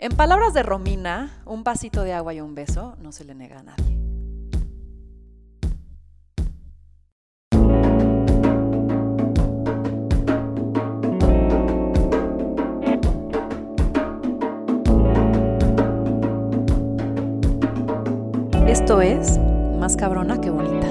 En palabras de Romina, un vasito de agua y un beso no se le nega a nadie. Esto es más cabrona que bonita.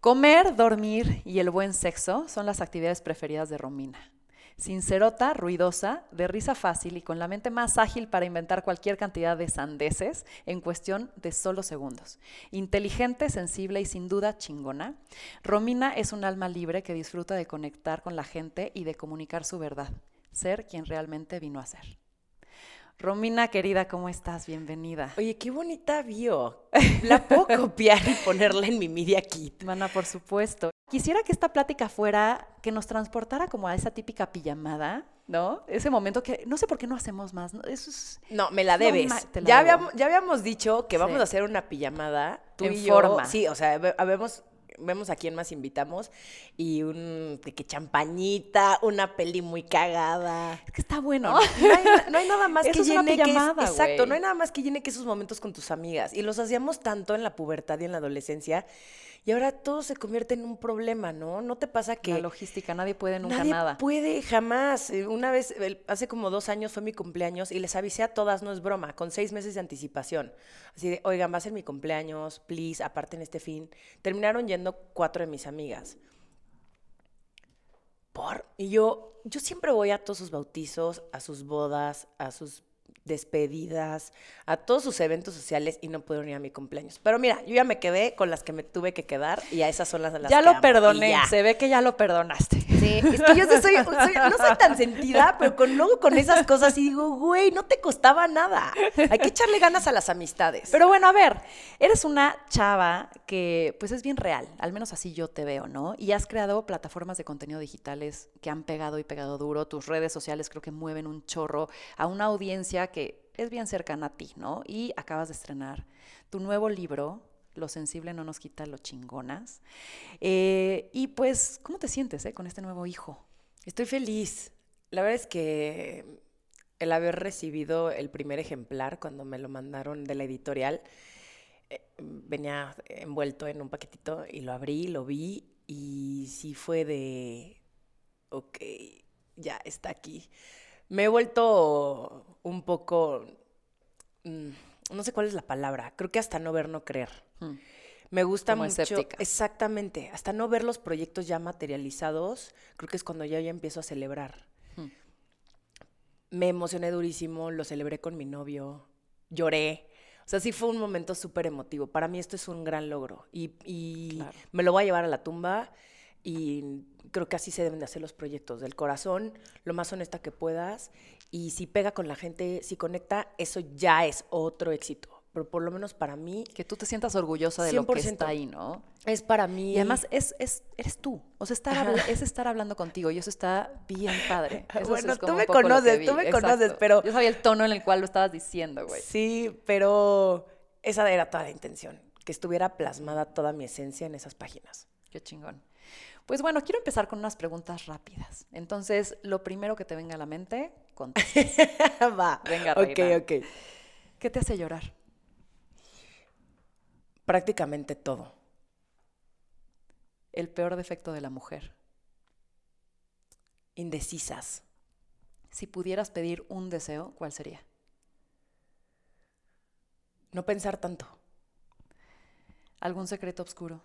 Comer, dormir y el buen sexo son las actividades preferidas de Romina. Sincerota, ruidosa, de risa fácil y con la mente más ágil para inventar cualquier cantidad de sandeces en cuestión de solo segundos. Inteligente, sensible y sin duda chingona, Romina es un alma libre que disfruta de conectar con la gente y de comunicar su verdad, ser quien realmente vino a ser. Romina, querida, ¿cómo estás? Bienvenida. Oye, qué bonita bio. La puedo copiar y ponerla en mi media kit. Mana, por supuesto. Quisiera que esta plática fuera, que nos transportara como a esa típica pijamada, ¿no? Ese momento que no sé por qué no hacemos más. ¿no? Eso es, No, me la debes. la ya, habíamos, ya habíamos dicho que vamos Sí. a hacer una pijamada. Tú En y yo. forma. Sí, o sea, habemos- vemos a quién más invitamos. Y un de que champañita, una peli muy cagada. es que está bueno. No, no hay, no hay nada más Eso que es una llene que es- exacto, no hay nada más que llene que esos momentos con tus amigas. Y los hacíamos tanto en la pubertad y en la adolescencia. Y ahora todo se convierte en un problema, ¿no? ¿No te pasa que La logística, nadie puede nunca Nadie nada. puede jamás. Eh, Una vez, hace como dos años fue mi cumpleaños y les avisé a todas, no es broma, con seis meses de anticipación. Así de, oigan, va a ser mi cumpleaños, please, aparten este fin. Terminaron yendo cuatro de mis amigas. ¿Por? Y yo, yo siempre voy a todos sus bautizos, a sus bodas, a sus despedidas, a todos sus eventos sociales y no puedo ir a mi cumpleaños. Pero mira, yo ya me quedé con las que me tuve que quedar y a esas son las a las ya que lo amo, perdoné, ya. se ve que ya lo perdonaste. Sí, es que yo soy- no soy tan sentida, pero con, luego con esas cosas y digo, güey, no te costaba nada. Hay que echarle ganas a las amistades. Pero bueno, a ver, eres una chava que pues es bien real, al menos así yo te veo, ¿no? Y has creado plataformas de contenido digitales que han pegado y pegado duro, tus redes sociales creo que mueven un chorro a una audiencia que es bien cercana a ti, ¿no? Y acabas de estrenar tu nuevo libro, Lo sensible no nos quita lo chingonas. Eh, y pues, ¿cómo te sientes eh, con este nuevo hijo? Estoy feliz. La verdad es que el haber recibido el primer ejemplar cuando me lo mandaron de la editorial, eh, venía envuelto en un paquetito y lo abrí, lo vi y sí fue de, ok, ya está aquí. Me he vuelto un poco, mm, no sé cuál es la palabra, creo que hasta no ver, no creer. Hmm. Me gusta Como mucho. escéptica. Exactamente. Hasta no ver los proyectos ya materializados, creo que es cuando ya, ya empiezo a celebrar. Hmm. Me emocioné durísimo, lo celebré con mi novio, lloré. O sea, sí fue un momento súper emotivo. Para mí esto es un gran logro y, y Claro. me lo voy a llevar a la tumba y creo que así se deben de hacer los proyectos, del corazón, lo más honesta que puedas y si pega con la gente, si conecta, eso ya es otro éxito. Pero por lo menos para mí Que tú te sientas orgullosa de lo que 100%. está ahí, ¿no? es para mí. Y además es, es, eres tú. O sea, estar habla- es estar hablando contigo y eso está bien padre. Eso Bueno, es tú me conoces, tú me Exacto. conoces, pero- Yo sabía el tono en el cual lo estabas diciendo, güey. Sí, pero esa era toda la intención, que estuviera plasmada toda mi esencia en esas páginas. Qué chingón. Pues bueno, quiero empezar con unas preguntas rápidas. Entonces, lo primero que te venga a la mente, contesta. Va. Venga, Ok, reina. ok. ¿Qué te hace llorar? Prácticamente todo. El peor defecto de la mujer. Indecisas. Si pudieras pedir un deseo, ¿cuál sería? No pensar tanto. ¿Algún secreto oscuro?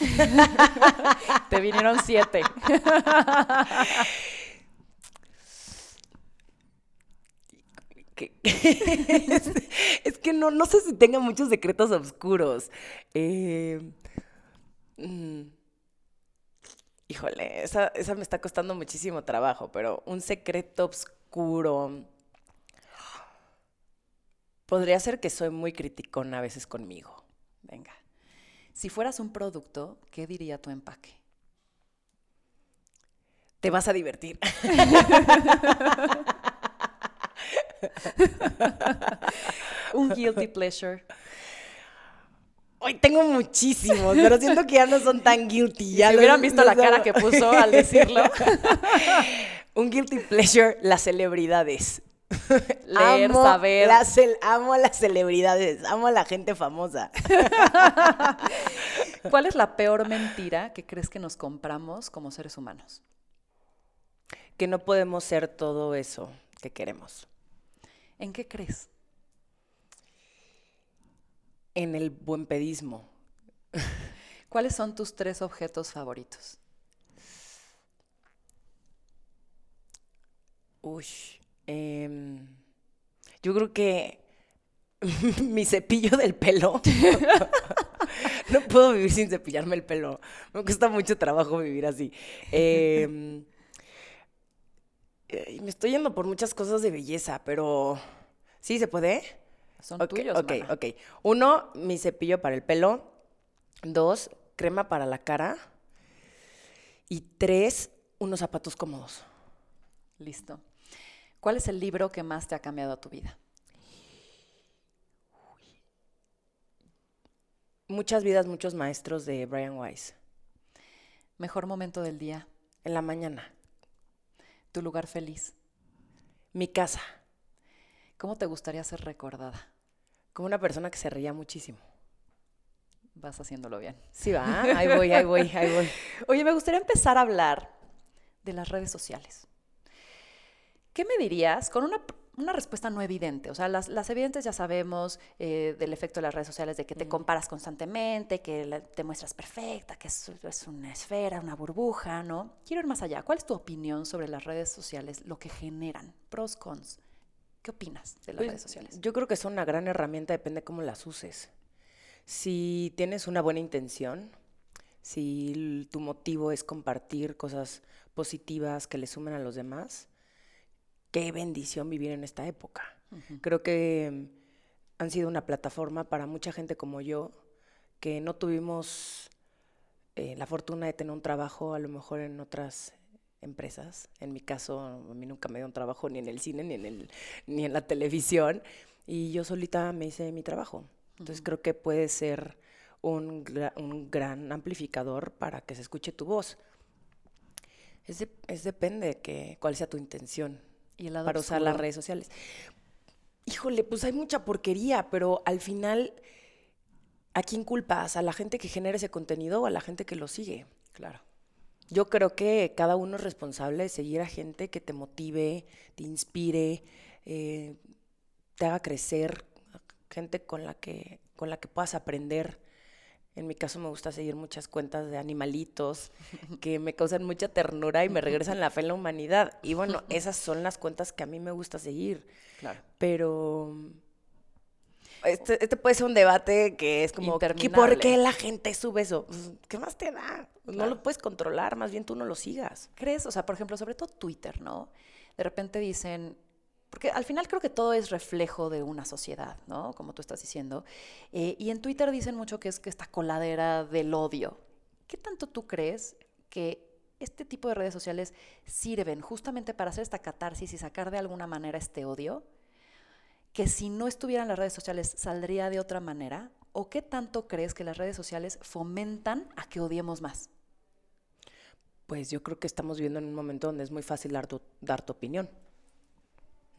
te vinieron siete. Es que no, no sé si tenga muchos secretos oscuros. Eh, mm, híjole, esa, esa me está costando muchísimo trabajo, pero un secreto oscuro. Podría ser que soy muy criticona a veces conmigo. Venga. Si fueras un producto, ¿qué diría tu empaque? Te vas a divertir. Un guilty pleasure. Hoy tengo muchísimos, pero siento que ya no son tan guilty. Ya si hubieran visto la cara que puso al decirlo. Un guilty pleasure, las celebridades. Leer, amo saber. cel- amo a las celebridades, amo a la gente famosa. ¿Cuál es la peor mentira que crees que nos compramos como seres humanos? Que no podemos ser todo eso que queremos. ¿En qué crees? En el buen pedismo. ¿Cuáles son tus tres objetos favoritos? Uy, em, yo creo que mi cepillo del pelo. no puedo vivir sin cepillarme el pelo. Me cuesta mucho trabajo vivir así. Eh, me estoy yendo por muchas cosas de belleza, pero ¿sí se puede? Son Ok, tuyos, ok, mana. ok. Uno, mi cepillo para el pelo. Dos, crema para la cara. Y tres, unos zapatos cómodos. Listo. ¿Cuál es el libro que más te ha cambiado tu vida? Muchas vidas, muchos maestros de Brian Weiss. Mejor momento del día, En la mañana. tu lugar feliz. Mi casa. ¿Cómo te gustaría ser recordada? Como una persona que se reía muchísimo. Vas haciéndolo bien. Sí, va. Ahí voy, ahí voy, ahí voy. Oye, me gustaría empezar a hablar de las redes sociales. ¿Qué me dirías con una, una respuesta no evidente? O sea, las, las evidentes ya sabemos eh, del efecto de las redes sociales, de que te comparas constantemente, que la- te muestras perfecta, que es, es una esfera, una burbuja, ¿no? Quiero ir más allá. ¿Cuál es tu opinión sobre las redes sociales, lo que generan? Pros, cons. ¿Qué opinas de las Pues, redes sociales? Yo creo que son una gran herramienta, depende cómo las uses. Si tienes una buena intención, si tu motivo es compartir cosas positivas que le sumen a los demás, qué bendición vivir en esta época. Creo que mm, han sido una plataforma para mucha gente como yo, que no tuvimos eh, la fortuna de tener un trabajo a lo mejor en otras empresas. En mi caso, a mí nunca me dio un trabajo ni en el cine ni en, el, ni en la televisión. Y yo solita me hice mi trabajo. Entonces creo que puede ser un, un gran amplificador para que se escuche tu voz. Es, de- es depende de que, cuál sea tu intención Y el lado para usar las redes sociales. Híjole, pues hay mucha porquería, pero al final, ¿a quién culpas? ¿A la gente que genera ese contenido o a la gente que lo sigue? Claro. Yo creo que cada uno es responsable de seguir a gente que te motive, te inspire, eh, te haga crecer, gente con la que, con la que puedas aprender. En mi caso me gusta seguir muchas cuentas de animalitos que me causan mucha ternura y me regresan la fe en la humanidad. Y bueno, esas son las cuentas que a mí me gusta seguir. Claro. Pero este, este puede ser un debate que es como, ¿qué- ¿por qué la gente sube eso? Pues, ¿Qué más te da? No Claro. lo puedes controlar, más bien tú no lo sigas. ¿Crees? O sea, por ejemplo, sobre todo Twitter, ¿no? De repente dicen, porque al final creo que todo es reflejo de una sociedad, ¿no? Como tú estás diciendo. Eh, y en Twitter dicen mucho que es que esta coladera del odio. ¿Qué tanto tú crees que este tipo de redes sociales sirven justamente para hacer esta catarsis y sacar de alguna manera este odio? Que si no estuvieran las redes sociales saldría de otra manera? ¿O qué tanto crees que las redes sociales fomentan a que odiemos más? Pues yo creo que estamos viviendo en un momento donde es muy fácil dar tu, dar tu opinión.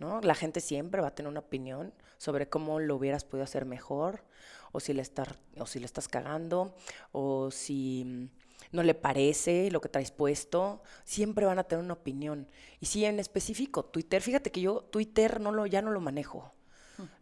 ¿No? La gente siempre va a tener una opinión sobre cómo lo hubieras podido hacer mejor, o si le, estar, o si le estás cagando, o si mm, no le parece lo que traes puesto. Siempre van a tener una opinión. Y sí, en específico, Twitter, fíjate que yo Twitter no lo, ya no lo manejo.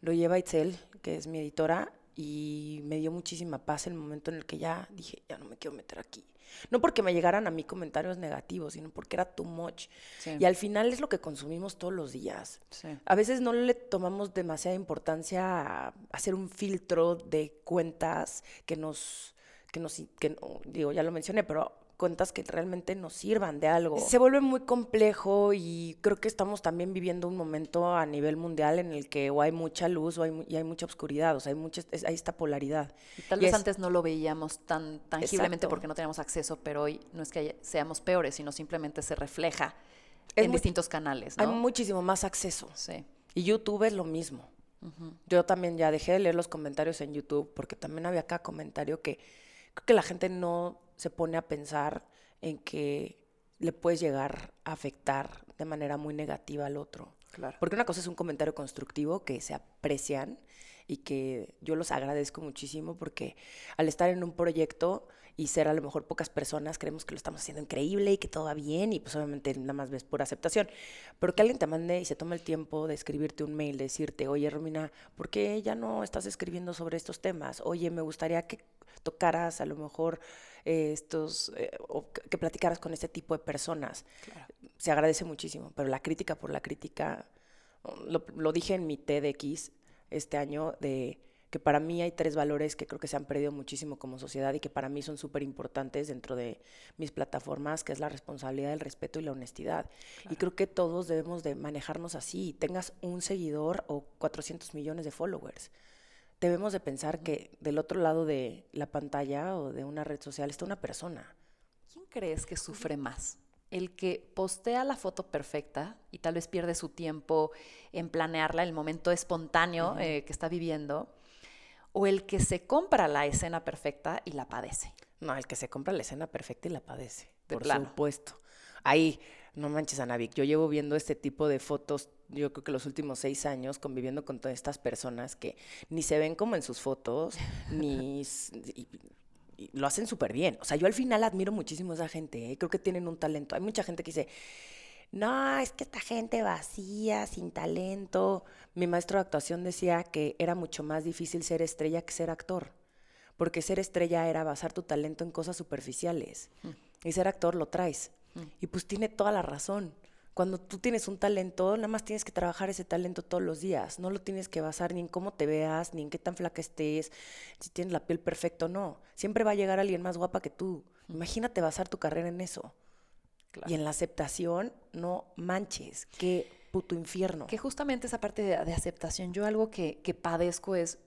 Lo lleva Itzel, que es mi editora, y me dio muchísima paz el momento en el que ya dije, ya no me quiero meter aquí. No porque me llegaran a mí comentarios negativos, sino porque era too much. Sí. Y al final es lo que consumimos todos los días. Sí. A veces no le tomamos demasiada importancia a hacer un filtro de cuentas que nos, que nos, que, no- digo, ya lo mencioné, pero cuentas que realmente nos sirvan de algo. Se vuelve muy complejo y creo que estamos también viviendo un momento a nivel mundial en el que o hay mucha luz o hay, y hay mucha oscuridad, o sea, hay, mucha, es- hay esta polaridad. Y tal Y vez es- antes no lo veíamos tan tangiblemente Exacto. porque no teníamos acceso, pero hoy no es que haya- seamos peores, sino simplemente se refleja Es en muy- distintos canales, Hay muchísimo más acceso. Sí. Y YouTube es lo mismo. Yo también ya dejé de leer los comentarios en YouTube porque también había cada comentario que creo que la gente no se pone a pensar en que le puedes llegar a afectar de manera muy negativa al otro. Claro. Porque una cosa es un comentario constructivo que se aprecian y que yo los agradezco muchísimo porque al estar en un proyecto y ser a lo mejor pocas personas, creemos que lo estamos haciendo increíble y que todo va bien y pues obviamente nada más ves por aceptación. Pero que alguien te mande y se tome el tiempo de escribirte un mail, de decirte, oye Romina, ¿por qué ya no estás escribiendo sobre estos temas? Oye, me gustaría que tocaras a lo mejor eh, estos, eh, o que platicaras con este tipo de personas. Se agradece muchísimo, pero la crítica por la crítica, lo, lo dije en mi TEDx, este año de que para mí hay tres valores que creo que se han perdido muchísimo como sociedad y que para mí son súper importantes dentro de mis plataformas, que es la responsabilidad, el respeto y la honestidad. Y creo que todos debemos de manejarnos así, tengas un seguidor o 400 millones de followers. Debemos de pensar que del otro lado de la pantalla o de una red social está una persona. ¿Quién crees que sufre más? el que postea la foto perfecta y tal vez pierde su tiempo en planearla, el momento espontáneo eh, que está viviendo, o el que se compra la escena perfecta y la padece. No, el que se compra la escena perfecta y la padece, por supuesto. Ahí, no manches, Anavik, yo llevo viendo este tipo de fotos, yo creo que los últimos seis años, conviviendo con todas estas personas que ni se ven como en sus fotos, ni lo hacen súper bien. O sea, yo al final admiro muchísimo a esa gente, ¿eh? creo que tienen un talento. Hay mucha gente que dice, no, es que esta gente vacía, sin talento. Mi maestro de actuación decía que era mucho más difícil ser estrella que ser actor, porque ser estrella era basar tu talento en cosas superficiales mm. y ser actor lo traes. Mm. Y pues tiene toda la razón. Cuando tú tienes un talento, nada más tienes que trabajar ese talento todos los días. No lo tienes que basar ni en cómo te veas, ni en qué tan flaca estés, si tienes la piel perfecta o no. Siempre va a llegar alguien más guapa que tú. Imagínate basar tu carrera en eso. Y en la aceptación, no manches. Qué puto infierno. Que justamente esa parte de, aceptación, yo algo que, que padezco es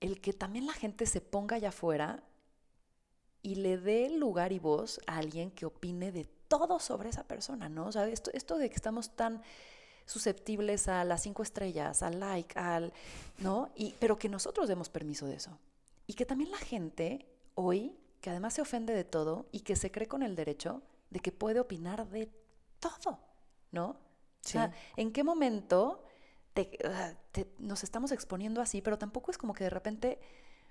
el que también la gente se ponga allá afuera y le dé lugar y voz a alguien que opine de todo sobre esa persona, ¿no? O sea, esto, esto de que estamos tan susceptibles a las cinco estrellas, al like, al, ¿no? Y, pero que nosotros demos permiso de eso. Y que también la gente hoy, que además se ofende de todo y que se cree con el derecho de que puede opinar de todo, ¿no? O sea, ¿en qué momento nos estamos exponiendo así, pero tampoco es como que de repente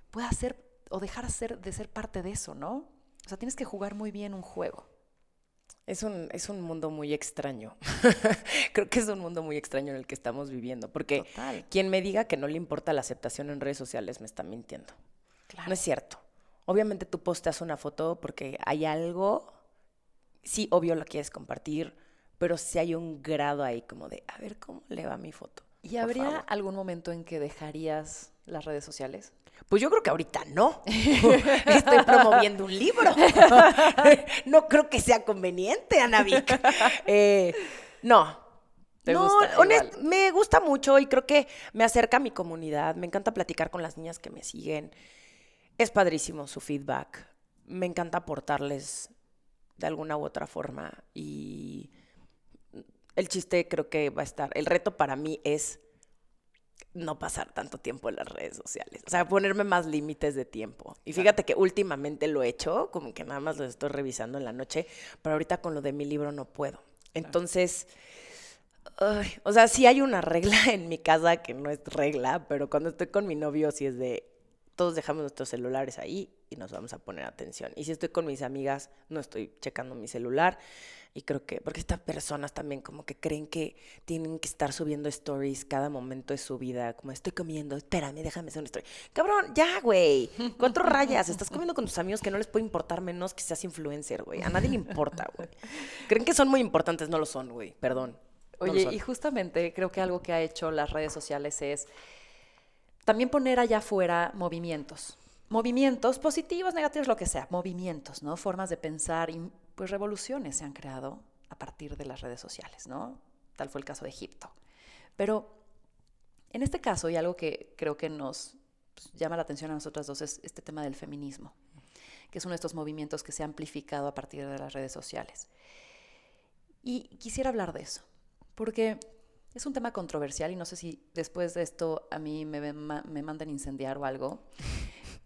pueda ser o dejar ser, de ser parte de eso, ¿no? O sea, tienes que jugar muy bien un juego. Es un, es un mundo muy extraño. Creo que es un mundo muy extraño en el que estamos viviendo. Porque quien me diga que no le importa la aceptación en redes sociales me está mintiendo. No es cierto. Obviamente tú posteas una foto porque hay algo, sí, obvio lo quieres compartir, pero sí hay un grado ahí como de, a ver cómo le va mi foto. ¿Y habría algún momento en que dejarías las redes sociales? Pues yo creo que ahorita no. Estoy promoviendo un libro. no creo que sea conveniente, Ana eh, no. no, me gusta mucho y creo que me acerca a mi comunidad. Me encanta platicar con las niñas que me siguen. Es padrísimo su feedback. Me encanta aportarles de alguna u otra forma. Y el chiste creo que va a estar. El reto para mí es no pasar tanto tiempo en las redes sociales. O sea, ponerme más límites de tiempo. Y fíjate que últimamente lo he hecho, como que nada más lo estoy revisando en la noche, pero ahorita con lo de mi libro no puedo. Entonces, o sea, sí hay una regla en mi casa que no es regla, pero cuando estoy con mi novio sí es de, todos dejamos nuestros celulares ahí y nos vamos a poner atención. Y si estoy con mis amigas, no estoy checando mi celular. Y creo que, porque estas personas también como que creen que tienen que estar subiendo stories cada momento de su vida, como estoy comiendo, espérame, déjame hacer una story. Cabrón, ya, güey, cuatro rayas, estás comiendo con tus amigos que no les puede importar menos que seas influencer, güey. A nadie le importa, güey. Creen que son muy importantes, no lo son, güey, perdón. Oye, y justamente creo que algo que ha hecho las redes sociales es también poner allá afuera movimientos. Movimientos positivos, negativos, lo que sea, movimientos, ¿no? Formas de pensar y pues revoluciones se han creado a partir de las redes sociales, ¿no? Tal fue el caso de Egipto. Pero en este caso, y algo que creo que nos pues, llama la atención a nosotras dos, es este tema del feminismo, que es uno de estos movimientos que se ha amplificado a partir de las redes sociales. Y quisiera hablar de eso, porque es un tema controversial y no sé si después de esto a mí me, me mandan incendiar o algo.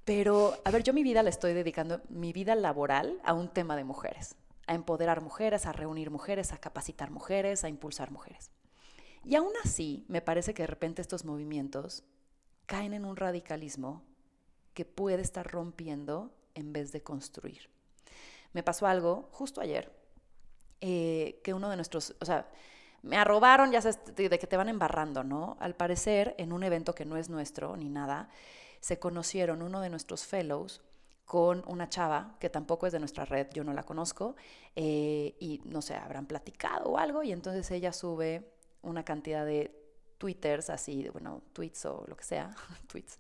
Pero, a ver, yo mi vida la estoy dedicando, mi vida laboral, a un tema de mujeres, a empoderar mujeres, a reunir mujeres, a capacitar mujeres, a impulsar mujeres. Y aún así, me parece que de repente estos movimientos caen en un radicalismo que puede estar rompiendo en vez de construir. Me pasó algo justo ayer, eh, que uno de nuestros, o sea, me arrobaron, ya sabes, de, que te van embarrando, ¿no? Al parecer, en un evento que no es nuestro ni nada, se conocieron uno de nuestros fellows con una chava que tampoco es de nuestra red, yo no la conozco, eh, y no sé, habrán platicado o algo, y entonces ella sube una cantidad de twitters, así, bueno, tweets o lo que sea, tweets,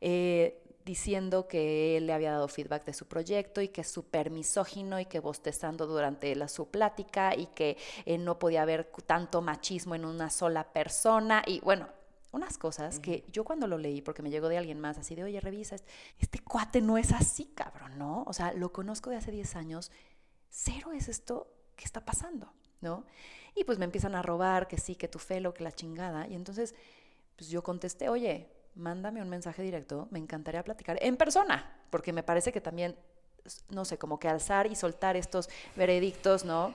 eh, diciendo que él le había dado feedback de su proyecto y que es súper misógino y que bostezando durante la, su plática y que eh, no podía haber tanto machismo en una sola persona y bueno, unas cosas que yo cuando lo leí, porque me llegó de alguien más, así de, oye, revisa, este cuate no es así, cabrón, ¿no? O sea, lo conozco de hace 10 años, cero es esto que está pasando, ¿no? Y pues me empiezan a robar, que sí, que tu felo, que la chingada, y entonces, pues yo contesté, oye, mándame un mensaje directo, me encantaría platicar en persona, porque me parece que también, no sé, como que alzar y soltar estos veredictos, ¿no?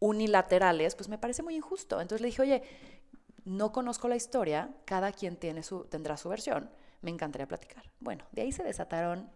Unilaterales, pues me parece muy injusto. Entonces le dije, oye, no conozco la historia, cada quien tiene su, tendrá su versión, me encantaría platicar. Bueno, de ahí se desataron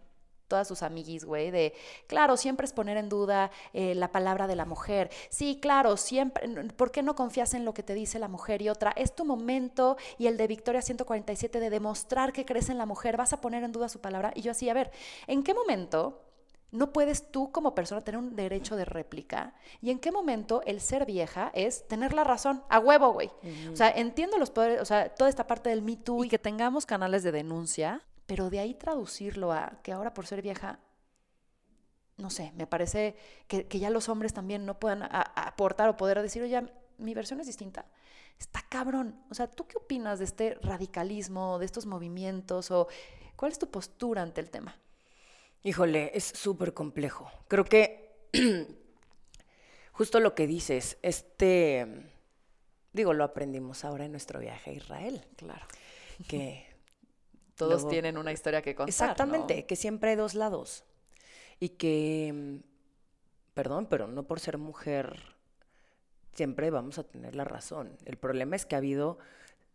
todas sus amiguis, güey, de, claro, siempre es poner en duda eh, la palabra de la mujer. Sí, claro, siempre, ¿por qué no confías en lo que te dice la mujer? Y otra, es tu momento y el de Victoria 147 de demostrar que crees en la mujer, vas a poner en duda su palabra. Y yo así, a ver, ¿en qué momento no puedes tú como persona tener un derecho de réplica. ¿Y en qué momento el ser vieja es tener la razón? A huevo, güey. O sea, entiendo los poderes, o sea, toda esta parte del Me Too y que tengamos canales de denuncia, pero de ahí traducirlo a que ahora por ser vieja, no sé, me parece que, ya los hombres también no puedan aportar o poder decir, oye, mi versión es distinta. Está cabrón. O sea, ¿tú qué opinas de este radicalismo, de estos movimientos o cuál es tu postura ante el tema? Híjole, es súper complejo. Creo que justo lo que dices, este, digo, lo aprendimos ahora en nuestro viaje a Israel. Claro. Que todos tienen una historia que contar. Exactamente, que siempre hay dos lados. Y que, perdón, pero no por ser mujer siempre vamos a tener la razón. El problema es que ha habido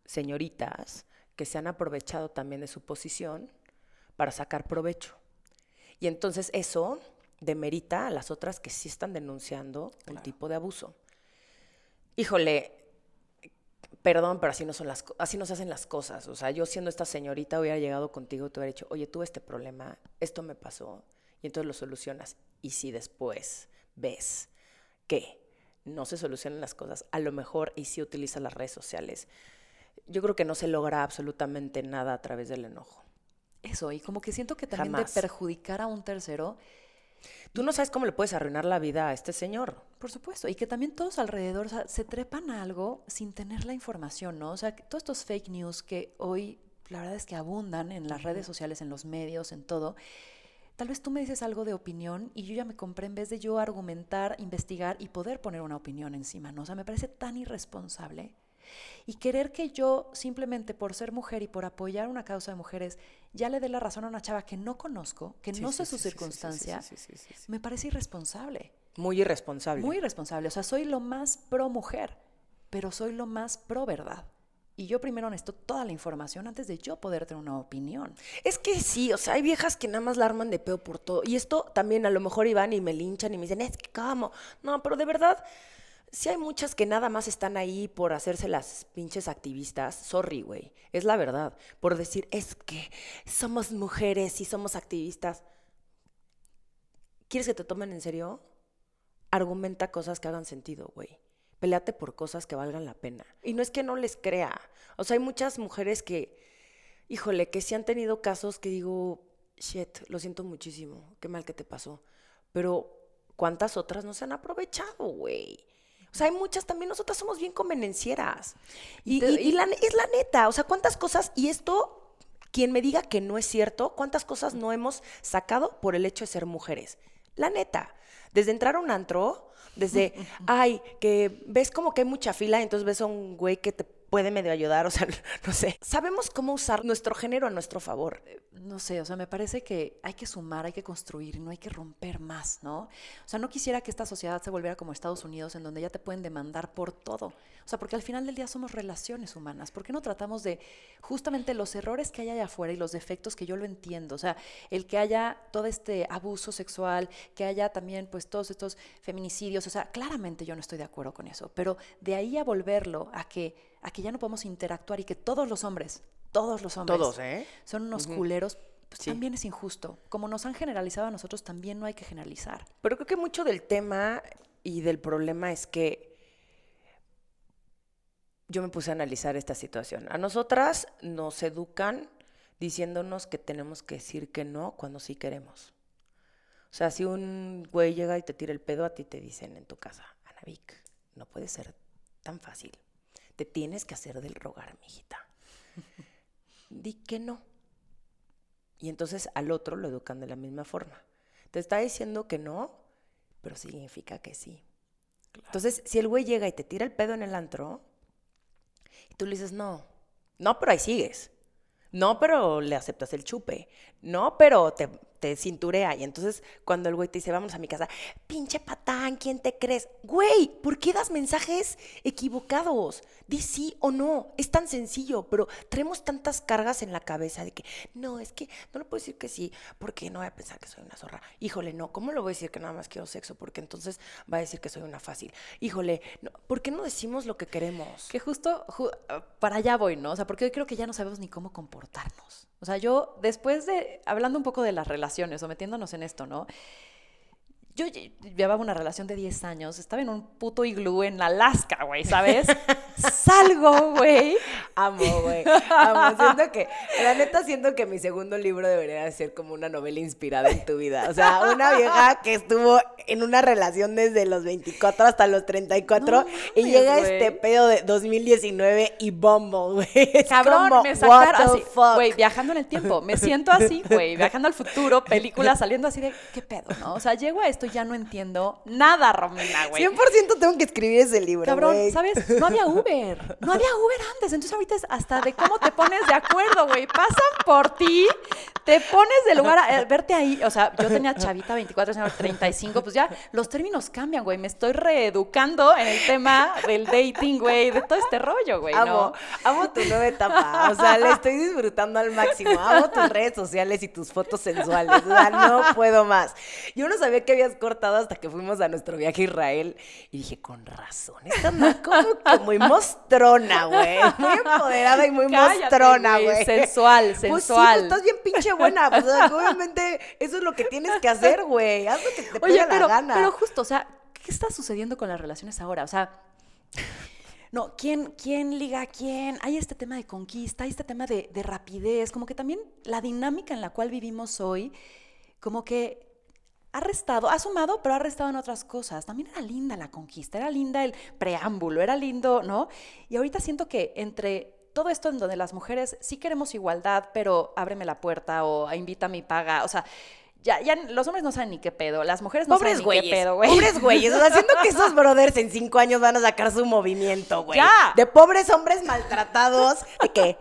señoritas que se han aprovechado también de su posición para sacar provecho. Y entonces eso demerita a las otras que sí están denunciando un tipo de abuso. Híjole, perdón, pero así no son las así no se hacen las cosas. O sea, yo siendo esta señorita hubiera llegado contigo y te hubiera dicho, oye, tuve este problema, esto me pasó, y entonces lo solucionas. Y si después ves que no se solucionan las cosas, a lo mejor y si utilizas las redes sociales, yo creo que no se logra absolutamente nada a través del enojo. Eso, y como que siento que también de perjudicar a un tercero Tú no sabes cómo le puedes arruinar la vida a este señor. Por supuesto, y que también todos alrededor se trepan a algo sin tener la información, ¿no? O sea, todos estos fake news que hoy la verdad es que abundan en las redes sociales, en los medios, en todo. Tal vez tú me dices algo de opinión y yo ya me compré en vez de yo argumentar, investigar y poder poner una opinión encima, ¿no? O sea, me parece tan irresponsable y querer que yo, simplemente por ser mujer y por apoyar una causa de mujeres, ya le dé la razón a una chava que no conozco, que no sé su circunstancia, me parece irresponsable. Muy irresponsable. Muy irresponsable. O sea, soy lo más pro mujer, pero soy lo más pro verdad. Y yo primero necesito toda la información antes de yo poder tener una opinión. Es que sí, o sea, hay viejas que nada más la arman de peo por todo. Y esto también a lo mejor iban y me linchan y me dicen, es que cómo. No, pero de verdad, si hay muchas que nada más están ahí por hacerse las pinches activistas. Sorry, güey. Es la verdad. Por decir, es que somos mujeres y somos activistas. ¿Quieres que te tomen en serio? Argumenta cosas que hagan sentido, güey. Peleate por cosas que valgan la pena. Y no es que no les crea. O sea, hay muchas mujeres que, híjole, que sí han tenido casos que digo, shit, lo siento muchísimo. Qué mal que te pasó. Pero, ¿cuántas otras no se han aprovechado, güey? O sea, hay muchas también, nosotras somos bien convenencieras. Y, es la neta, o sea, cuántas cosas, y esto, quien me diga que no es cierto, cuántas cosas no hemos sacado por el hecho de ser mujeres. La neta, desde entrar a un antro, desde, ay, que ves como que hay mucha fila, entonces ves a un güey que te puede medio ayudar, o sea, no sé. Sabemos cómo usar nuestro género a nuestro favor. No sé, o sea, me parece que hay que sumar, hay que construir, no hay que romper más, ¿no? O sea, no quisiera que esta sociedad se volviera como Estados Unidos, en donde ya te pueden demandar por todo. O sea, porque al final del día somos relaciones humanas. ¿Por qué no tratamos de justamente los errores que hay allá afuera y los defectos que yo lo entiendo? O sea, el que haya todo este abuso sexual, que haya también pues todos estos feminicidios, o sea, claramente yo no estoy de acuerdo con eso, pero de ahí a volverlo a que, a que ya no podemos interactuar y que todos los hombres todos los hombres Todos, ¿eh? son unos culeros, pues también es injusto. Como nos han generalizado a nosotros, también no hay que generalizar. Pero creo que mucho del tema y del problema es que yo me puse a analizar esta situación. A nosotras nos educan diciéndonos que tenemos que decir que no cuando sí queremos. O sea, si un güey llega y te tira el pedo, a ti te dicen en tu casa, Ana Vic, no puede ser tan fácil. Te tienes que hacer del rogar, mijita di que no. Y entonces al otro lo educan de la misma forma. Te está diciendo que no, pero significa que sí. Entonces, si el güey llega y te tira el pedo en el antro, y tú le dices, no, no, pero ahí sigues. No, pero le aceptas el chupe. No, pero te, te cinturea. Y entonces cuando el güey te dice, vamos a mi casa, pinche patán, ¿quién te crees? Güey, ¿por qué das mensajes equivocados? Di sí o no. Es tan sencillo, pero traemos tantas cargas en la cabeza de que, no, es que no le puedo decir que sí, porque no voy a pensar que soy una zorra. Híjole, no, ¿cómo le voy a decir que nada más quiero sexo? Porque entonces va a decir que soy una fácil. Híjole, no, ¿por qué no decimos lo que queremos? Que justo para allá voy, ¿no? O sea, porque hoy creo que ya no sabemos ni cómo comportarnos. O sea, yo después de, hablando un poco de las relaciones o metiéndonos en esto, ¿no? Yo llevaba una relación de 10 años, estaba en un puto iglú en Alaska, güey, ¿sabes? Salgo, güey. Amo, güey. Amo. Siento que, la neta, siento que mi segundo libro debería ser como una novela inspirada en tu vida. O sea, una vieja que estuvo en una relación desde los 24 hasta los 34 y llega este pedo de 2019 y Bumble, güey. Cabrón, me sacaron así, güey, viajando en el tiempo. Me siento así, güey, viajando al futuro, películas saliendo así de, ¿qué pedo, no? O sea, llego a esto ya no entiendo nada, Romina, güey. 100% tengo que escribir ese libro, Cabrón, ¿sabes? No había Uber. No había Uber antes. Entonces ahorita es hasta de cómo te pones de acuerdo, güey. Pasan por ti, te pones de lugar a, verte ahí. O sea, yo tenía chavita 24, 35, pues ya los términos cambian, güey. Me estoy reeducando en el tema del dating, güey, de todo este rollo, güey. Amo, amo tu nueva etapa. O sea, le estoy disfrutando al máximo. Amo tus redes sociales y tus fotos sensuales. O sea, no puedo más. Yo no sabía que habías cortado hasta que fuimos a nuestro viaje a Israel y dije, con razón, esta como que muy mostrona, güey. Muy empoderada y muy mostrona, güey. Sensual, sensual. Pues sí, pues estás bien pinche buena. Pues, obviamente, eso es lo que tienes que hacer, güey. Haz lo que te Oye, pero, la gana. Pero justo, o sea, ¿qué está sucediendo con las relaciones ahora? O sea, no, ¿quién, quién liga a quién? Hay este tema de conquista, hay este tema de, de rapidez, como que también la dinámica en la cual vivimos hoy, como que ha restado, ha sumado, pero ha restado en otras cosas. También era linda la conquista, era linda el preámbulo, era lindo, ¿no? Y ahorita siento que entre todo esto en donde las mujeres sí queremos igualdad, pero ábreme la puerta o invita a mi paga, o sea, ya, ya los hombres no saben ni qué pedo, las mujeres no saben ni qué pedo, güey. Pobres güeyes, o sea, siento que esos brothers en cinco años van a sacar su movimiento, güey. Ya. De pobres hombres maltratados, de que,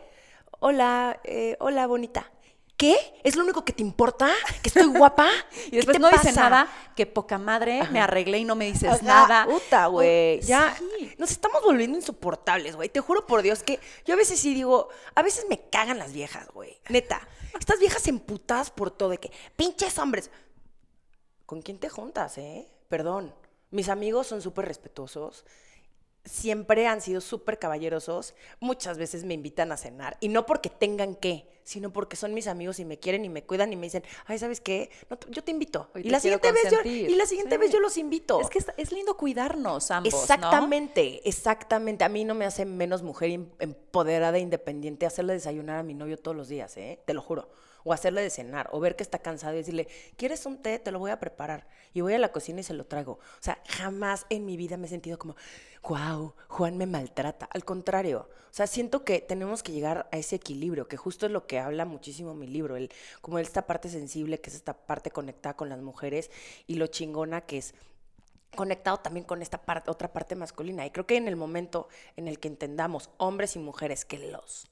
hola, eh, hola, bonita ¿Qué? ¿Es lo único que te importa? ¿Que estoy guapa? y después no dice nada, que poca madre, me arreglé y no me dices nada. Puta, güey. Ya nos estamos volviendo insoportables, güey. Te juro por Dios que yo a veces sí digo, a veces me cagan las viejas, güey. Neta. Estas viejas emputadas por todo, de que, pinches hombres. ¿Con quién te juntas, eh? Perdón. Mis amigos son súper respetuosos siempre han sido súper caballerosos. Muchas veces me invitan a cenar. Y no porque tengan que, sino porque son mis amigos y me quieren y me cuidan y me dicen, ay, ¿sabes qué? yo te invito. y, la siguiente vez yo, y la siguiente vez yo los invito. Es que es, lindo cuidarnos ambos. Exactamente, exactamente. A mí no me hace menos mujer empoderada e independiente hacerle desayunar a mi novio todos los días, ¿eh? Te lo juro o hacerle de cenar, o ver que está cansado y decirle, ¿quieres un té? Te lo voy a preparar. Y voy a la cocina y se lo traigo. O sea, jamás en mi vida me he sentido como, wow, Juan me maltrata. Al contrario, o sea, siento que tenemos que llegar a ese equilibrio, que justo es lo que habla muchísimo mi libro, el, como esta parte sensible, que es esta parte conectada con las mujeres, y lo chingona que es conectado también con esta parte, otra parte masculina. Y creo que en el momento en el que entendamos, hombres y mujeres, que los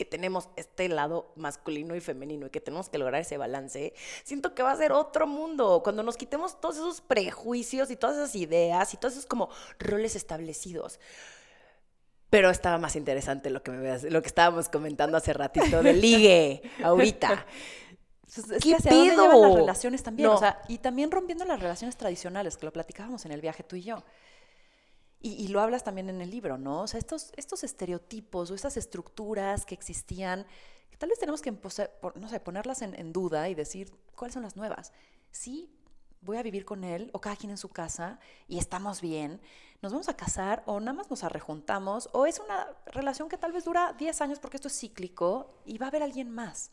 que tenemos este lado masculino y femenino y que tenemos que lograr ese balance, siento que va a ser otro mundo. Cuando nos quitemos todos esos prejuicios y todas esas ideas y todos esos como roles establecidos. Pero estaba más interesante lo que, me, lo que estábamos comentando hace ratito de ligue, ahorita. Pues, es que hacia dónde llevan las relaciones también. O sea, y también rompiendo las relaciones tradicionales, que lo platicábamos en el viaje tú y yo. Y, lo hablas también en el libro, ¿no? O sea, estos, estos estereotipos o estas estructuras que existían, que tal vez tenemos que, no sé, ponerlas en, duda y decir cuáles son las nuevas. Sí, voy a vivir con él o cada quien en su casa y estamos bien, nos vamos a casar o nada más nos arrejuntamos o es una relación que tal vez dura 10 años porque esto es cíclico y va a haber alguien más.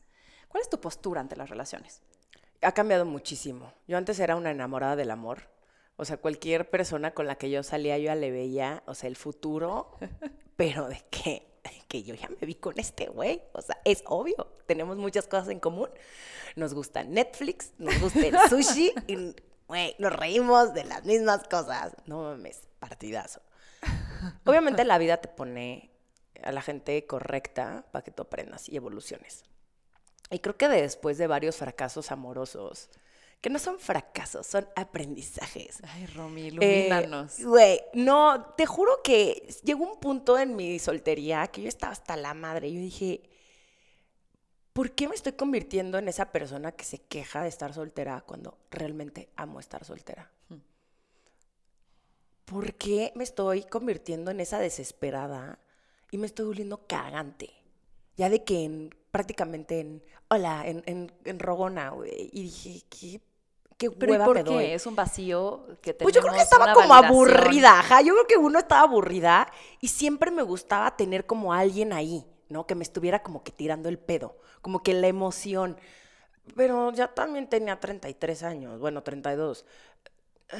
¿Cuál es tu postura ante las relaciones? Ha cambiado muchísimo. Yo antes era una enamorada del amor. O sea, cualquier persona con la que yo salía, yo ya le veía, o sea, el futuro, pero de qué que yo ya me vi con este güey. O sea, es obvio, tenemos muchas cosas en común. Nos gusta Netflix, nos gusta el sushi y, güey, nos reímos de las mismas cosas. No mames, partidazo. Obviamente la vida te pone a la gente correcta para que tú aprendas y evoluciones. Y creo que después de varios fracasos amorosos, que no son fracasos, son aprendizajes. Ay, Romy, ilumínanos. Eh, güey, no, te juro que llegó un punto en mi soltería que yo estaba hasta la madre. Yo dije, ¿por qué me estoy convirtiendo en esa persona que se queja de estar soltera cuando realmente amo estar soltera? Hmm. ¿Por qué me estoy convirtiendo en esa desesperada y me estoy volviendo cagante? Ya de que en, prácticamente en, hola, en, en, en rogona, güey. Y dije, ¿qué qué ¿Pero por qué? Es un vacío que tenemos Pues yo creo que estaba como aburrida, ajá. Yo creo que uno estaba aburrida y siempre me gustaba tener como alguien ahí, ¿no? Que me estuviera como que tirando el pedo, como que la emoción. Pero ya también tenía 33 años, bueno, 32.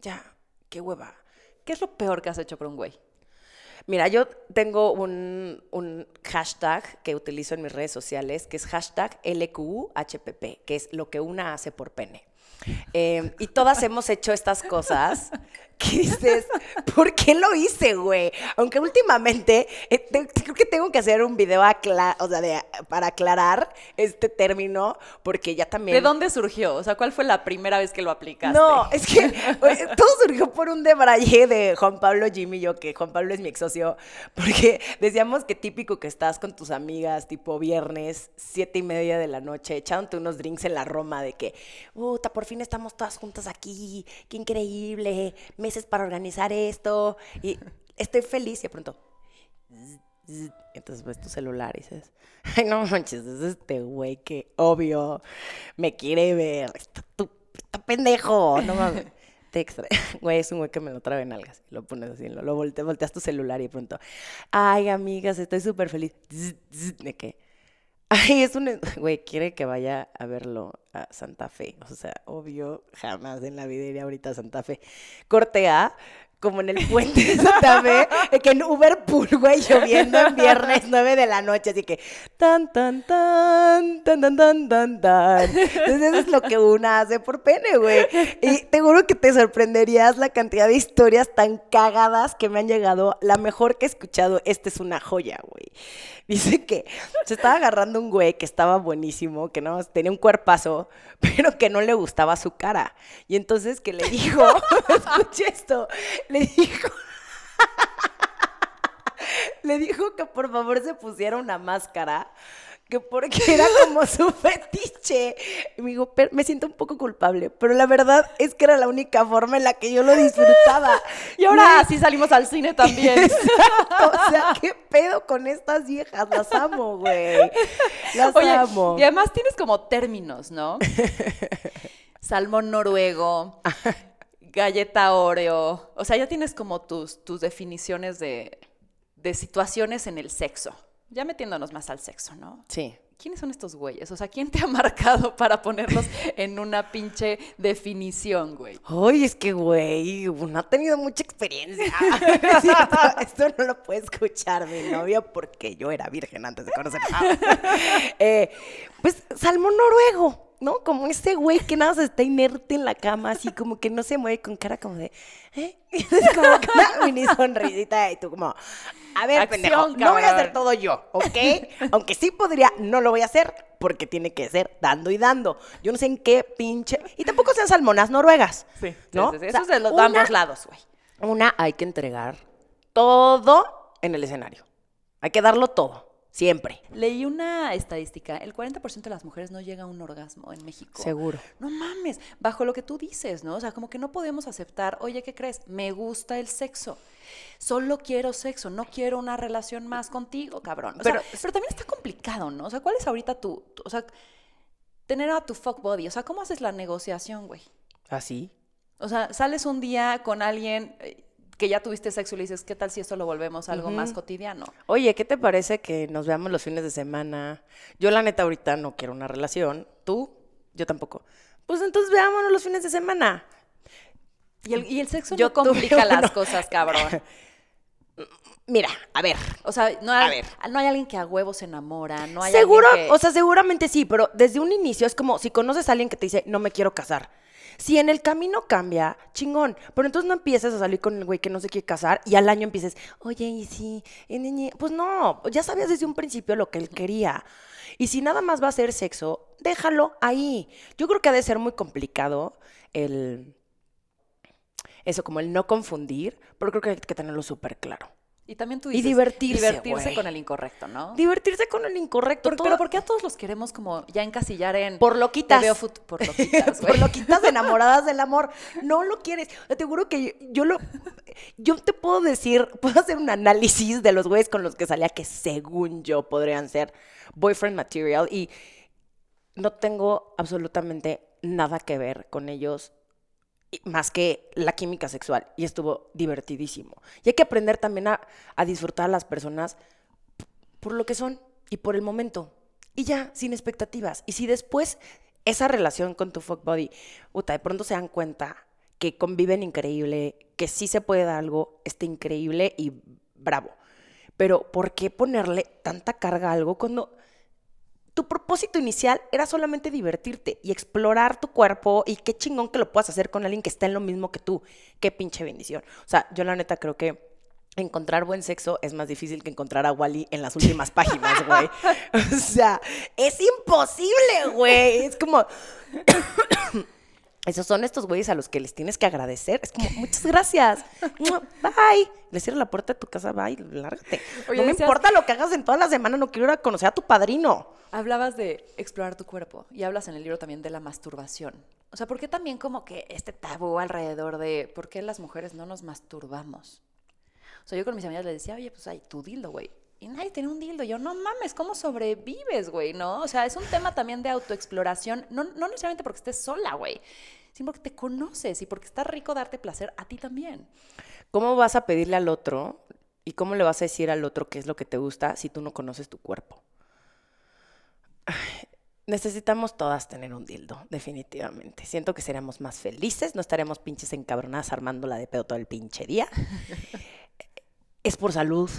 Ya, qué hueva. ¿Qué es lo peor que has hecho por un güey? Mira, yo tengo un, un, hashtag que utilizo en mis redes sociales, que es hashtag LQHPP, que es lo que una hace por pene. Em, y todas hemos hecho estas cosas que dices, ¿por qué lo hice, güey? Aunque últimamente eh, creo que tengo que hacer un video o sea, para aclarar este término, porque ya también... ¿De dónde surgió? O sea, ¿cuál fue la primera vez que lo aplicaste? No, es que todo surgió por un debrayé de Juan Pablo Jimmy y yo, que Juan Pablo es mi ex socio, porque decíamos que típico que estás con tus amigas, tipo viernes, siete y media de la noche, echándote unos drinks en la Roma de que, puta, por fin estamos todas juntas aquí, qué increíble, meses para organizar esto, y estoy feliz, y de pronto, entonces ves tu celular y dices, ay, no manches, es este güey que obvio me quiere ver, está, tu, pendejo, no mames. Te extra. Güey, es un güey que me lo trae en algas. Lo pones así, lo, volteas tu celular y de pronto, ay, amigas, estoy súper feliz. ¿De qué? Ay, es un... Güey, quiere que vaya a verlo a Santa Fe. O sea, obvio, jamás en la vida iría ahorita a Santa Fe. Corte A, como en el puente de Fe, que en Uberpool, güey, lloviendo en viernes 9 de la noche, así que tan, tan, tan, tan, tan, tan, tan. Entonces eso es lo que una hace por pene, güey. Y te juro que te sorprenderías la cantidad de historias tan cagadas que me han llegado. La mejor que he escuchado, esta es una joya, güey. Dice que se estaba agarrando un güey que estaba buenísimo, que no tenía un cuerpazo, pero que no le gustaba su cara. Y entonces que le dijo, escuche esto, le dijo, le dijo que por favor se pusiera una máscara que porque era como su fetiche. Y me digo, me siento un poco culpable, pero la verdad es que era la única forma en la que yo lo disfrutaba. y ahora sí salimos al cine también. o sea, ¿qué pedo con estas viejas? Las amo, güey. Las amo. Y además tienes como términos, ¿no? Salmón noruego, galleta oreo. O sea, ya tienes como tus, tus definiciones de, de situaciones en el sexo ya metiéndonos más al sexo, ¿no? Sí. ¿Quiénes son estos güeyes? O sea, ¿quién te ha marcado para ponerlos en una pinche definición, güey? Ay, es que, güey, no ha tenido mucha experiencia. Esto no lo puede escuchar mi novia porque yo era virgen antes de conocer. eh, pues, salmón noruego. ¿No? Como ese güey que nada más está inerte en la cama, así como que no se mueve con cara como de, ¿eh? Es como una mini sonrisita y tú como, a ver, Acción, pendejo, no voy a hacer todo yo, ¿ok? Aunque sí podría, no lo voy a hacer porque tiene que ser dando y dando. Yo no sé en qué pinche... Y tampoco sean salmonas noruegas, Sí, ¿no? sí, sí, O Eso sea, es de los ambos lados, güey. Una, hay que entregar todo en el escenario. Hay que darlo todo, siempre. Leí una estadística, el 40% de las mujeres no llega a un orgasmo en México. Seguro. No mames, bajo lo que tú dices, ¿no? O sea, como que no podemos aceptar, oye, ¿qué crees? Me gusta el sexo. Solo quiero sexo, no quiero una relación más contigo, cabrón. O Pero- pero, pero también está complicado, ¿no? O sea, ¿cuál es ahorita tu, tu- o sea, tener a tu fuck body? O sea, ¿cómo haces la negociación, güey? ¿Así? O sea, sales un día con alguien eh, que ya tuviste sexo y le dices, ¿qué tal si esto lo volvemos algo más cotidiano? Oye, ¿qué te parece que nos veamos los fines de semana? Yo la neta ahorita no quiero una relación. ¿Tú? Yo tampoco. Pues entonces veámonos los fines de semana. Y el, y el sexo Yo no complica las uno. cosas, cabrón. Mira, a ver. O sea, no hay, ver. no hay alguien que a huevo se enamora, no hay Seguro, alguien que... o sea, seguramente sí, pero desde un inicio es como si conoces a alguien que te dice, no me quiero casar. Si en el camino cambia, chingón. Pero entonces no empieces a salir con el güey que no se quiere casar y al año empieces, oye, y si, eh, ñe, ñe". pues no, ya sabías desde un principio lo que él quería. Y si nada más va a ser sexo, déjalo ahí. Yo creo que ha de ser muy complicado el. Eso, como el no confundir, pero creo que hay que tenerlo súper claro. Y también tú Y dices, divertirse, divertirse güey. con el incorrecto, ¿no? Divertirse con el incorrecto. Por- todo- pero ¿por qué a todos los queremos como ya encasillar en... Por loquitas. Te veo fut- por loquitas, Por loquitas enamoradas del amor. No lo quieres. Te juro que yo, yo lo. Yo te puedo decir, puedo hacer un análisis de los güeyes con los que salía que según yo podrían ser boyfriend material y no tengo absolutamente nada que ver con ellos y- más que la química sexual y estuvo divertidísimo. Y hay que aprender también a, a disfrutar a las personas por lo que son y por el momento. Y ya, sin expectativas. Y si después esa relación con tu fuck body, puta, de pronto se dan cuenta que conviven increíble, que sí se puede dar algo, está increíble y bravo. Pero ¿por qué ponerle tanta carga a algo cuando tu propósito inicial era solamente divertirte y explorar tu cuerpo y qué chingón que lo puedas hacer con alguien que está en lo mismo que tú. Qué pinche bendición. O sea, yo la neta creo que encontrar buen sexo es más difícil que encontrar a Wally en las últimas páginas, güey. O sea, es imposible, güey. Es como... Esos son estos güeyes a los que les tienes que agradecer. Es como, muchas gracias. Bye. Le cierro la puerta de tu casa, bye, lárgate. Oye, no me decías- importa lo que hagas en toda la semana, no quiero ir a conocer a tu padrino. Hablabas de explorar tu cuerpo y hablas en el libro también de la masturbación. O sea, ¿por qué también como que este tabú alrededor de por qué las mujeres no nos masturbamos? O sea, yo con mis amigas les decía, oye, pues hay tu dildo, güey. Y nadie tiene un dildo. Yo, no mames, ¿cómo sobrevives, güey? ¿No? O sea, es un tema también de autoexploración. No, no necesariamente porque estés sola, güey. Sino porque te conoces y porque está rico darte placer a ti también. ¿Cómo vas a pedirle al otro y cómo le vas a decir al otro qué es lo que te gusta si tú no conoces tu cuerpo? Necesitamos todas tener un dildo, definitivamente. Siento que seríamos más felices, no estaríamos pinches encabronadas armándola de pedo todo el pinche día. es por salud,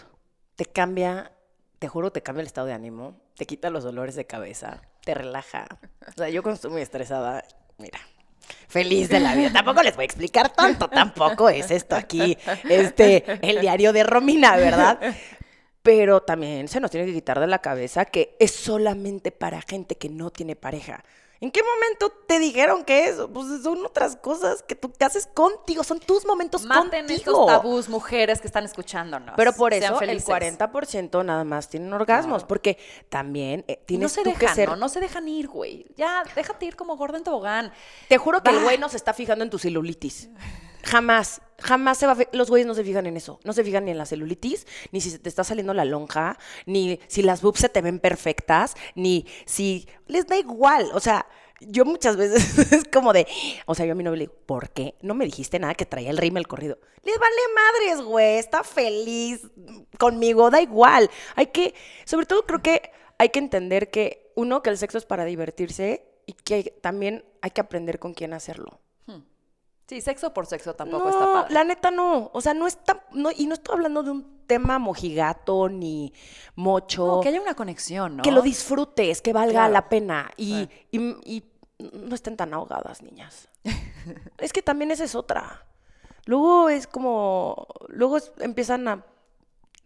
te cambia, te juro, te cambia el estado de ánimo, te quita los dolores de cabeza, te relaja. O sea, yo cuando estoy muy estresada, mira, feliz de la vida. Tampoco les voy a explicar tanto, tampoco es esto aquí, este, el diario de Romina, ¿verdad? Pero también se nos tiene que quitar de la cabeza que es solamente para gente que no tiene pareja. ¿En qué momento te dijeron que eso? Pues son otras cosas que tú que haces contigo, son tus momentos Maten contigo. estos tabús, mujeres que están escuchándonos. Pero por eso el felices. 40% nada más tienen orgasmos, porque también eh, tienes no se tú dejan, que ser... ¿no? No se dejan ir, güey. Ya, déjate ir como gorda en tobogán. Te juro que el güey no se está fijando en tu celulitis. Jamás, jamás se va a... Los güeyes no se fijan en eso. No se fijan ni en la celulitis, ni si te está saliendo la lonja, ni si las boobs se te ven perfectas, ni si... Les da igual. O sea, yo muchas veces es como de... O sea, yo a mi novio le digo, ¿por qué no me dijiste nada que traía el rímel corrido? Les vale madres, güey. Está feliz conmigo, da igual. Hay que... Sobre todo creo que hay que entender que, uno, que el sexo es para divertirse y que también hay que aprender con quién hacerlo. Sí, sexo por sexo tampoco no, está padre. la neta no. O sea, no está. No, y no estoy hablando de un tema mojigato ni mocho. No, que haya una conexión, ¿no? Que lo disfrutes, que valga Claro. la pena. Y, y- y no estén tan ahogadas, niñas. es que también esa es otra. Luego es como, luego empiezan a,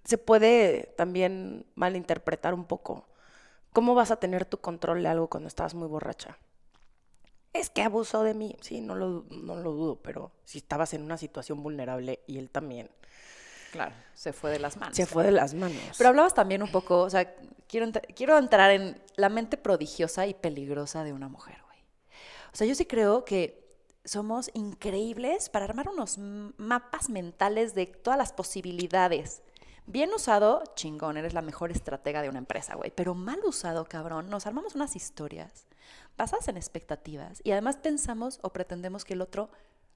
se puede también malinterpretar un poco. ¿Cómo vas a tener tu control de algo cuando estás muy borracha? Es que abusó de mí. Sí, no lo, no lo dudo, pero si estabas en una situación vulnerable y él también. Claro, se fue de las manos. Se fue de las manos. Pero hablabas también un poco, o sea, quiero, quiero entrar en la mente prodigiosa y peligrosa de una mujer, güey. O sea, yo sí creo que somos increíbles para armar unos mapas mentales de todas las posibilidades. Bien usado, chingón, eres la mejor estratega de una empresa, güey. Pero mal usado, cabrón, nos armamos unas historias basadas en expectativas y además pensamos o pretendemos que el otro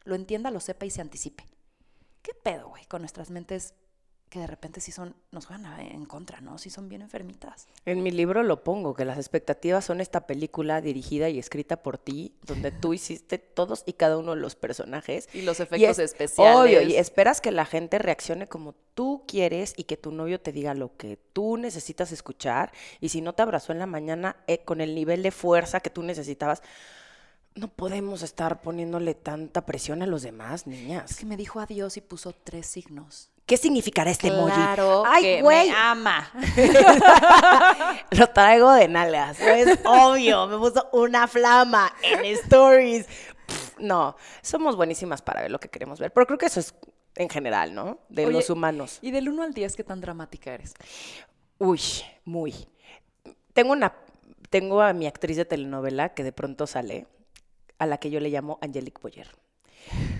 lo entienda, lo sepa y se anticipe. ¿Qué pedo, güey, con nuestras mentes que de repente sí son, nos juegan en contra, ¿no? Sí son bien enfermitas. En mi libro lo pongo, que las expectativas son esta película dirigida y escrita por ti, donde tú hiciste todos y cada uno de los personajes. Y los efectos especiales. Obvio, y esperas que la gente reaccione como tú quieres y que tu novio te diga lo que tú necesitas escuchar. Y si no te abrazó en la mañana eh, con el nivel de fuerza que tú necesitabas, no podemos estar poniéndole tanta presión a los demás, niñas. Es que me dijo adiós y puso tres signos. ¿Qué significará este emoji? Claro Ay, güey. me ama. Lo traigo de nalgas. Es obvio. Me puso una flama en stories. no, somos buenísimas para ver lo que queremos ver. Pero creo que eso es en general, ¿no? De los humanos. ¿Y del 1 al 10 qué tan dramática eres? Uy, muy. Tengo una tengo a mi actriz de telenovela que de pronto sale a la que yo le llamo Angelique Boyer.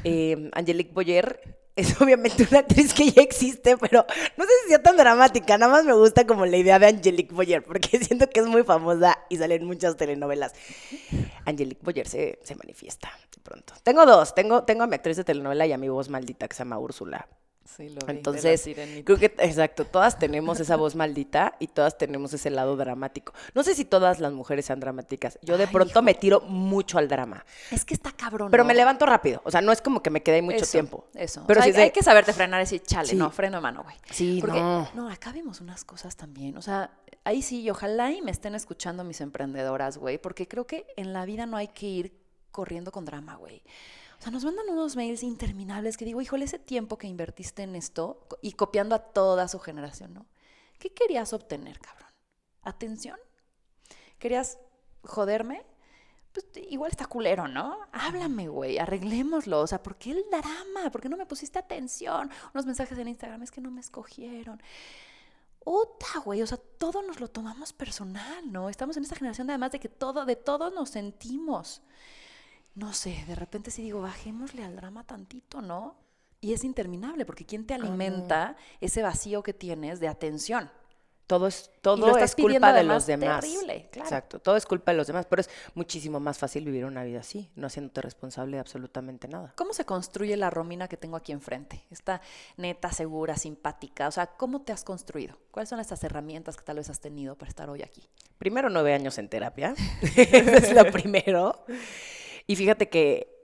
Eh, Angelique Boyer es obviamente una actriz que ya existe, pero no sé si sea tan dramática. Nada más me gusta como la idea de Angelique Boyer, porque siento que es muy famosa y sale en muchas telenovelas. Angelique Boyer se, se manifiesta de pronto. Tengo dos. Tengo, tengo a mi actriz de telenovela y a mi voz maldita que se llama Úrsula. Sí, lo vi, Entonces, creo que, exacto, todas tenemos esa voz maldita y todas tenemos ese lado dramático. No sé si todas las mujeres sean dramáticas. Yo de pronto me tiro mucho al drama. Es que está cabrón. Pero me levanto rápido. O sea, no es como que me quede mucho tiempo. Eso. Pero hay, hay, que saberte frenar y decir, chale, no, freno de mano, güey. Sí, Porque, no. No, acá vimos unas cosas también. O sea, ahí sí, y ojalá y me estén escuchando mis emprendedoras, güey, porque creo que en la vida no hay que ir corriendo con drama, güey. O sea, nos mandan unos mails interminables que digo, híjole, ese tiempo que invertiste en esto y copiando a toda su generación, ¿no? ¿Qué querías obtener, cabrón? ¿Atención? ¿Querías joderme? Pues igual está culero, ¿no? Háblame, güey, arreglémoslo. O sea, ¿por qué el drama? ¿Por qué no me pusiste atención? Unos mensajes en Instagram, es que no me escogieron. Uta, güey, o sea, todo nos lo tomamos personal, ¿no? Estamos en esta generación además de que todo, de todo nos sentimos no sé, de repente sí digo, bajémosle al drama tantito, ¿no? Y es interminable, porque ¿quién te alimenta ese vacío que tienes de atención? Todo es, todo es culpa de los demás. Terrible, claro. Exacto, todo es culpa de los demás, pero es muchísimo más fácil vivir una vida así, no haciéndote responsable de absolutamente nada. ¿Cómo se construye la Romina que tengo aquí enfrente? Esta neta, segura, simpática. O sea, ¿cómo te has construido? ¿Cuáles son estas herramientas que tal vez has tenido para estar hoy aquí? Primero, nueve años en terapia. es lo primero. Y fíjate que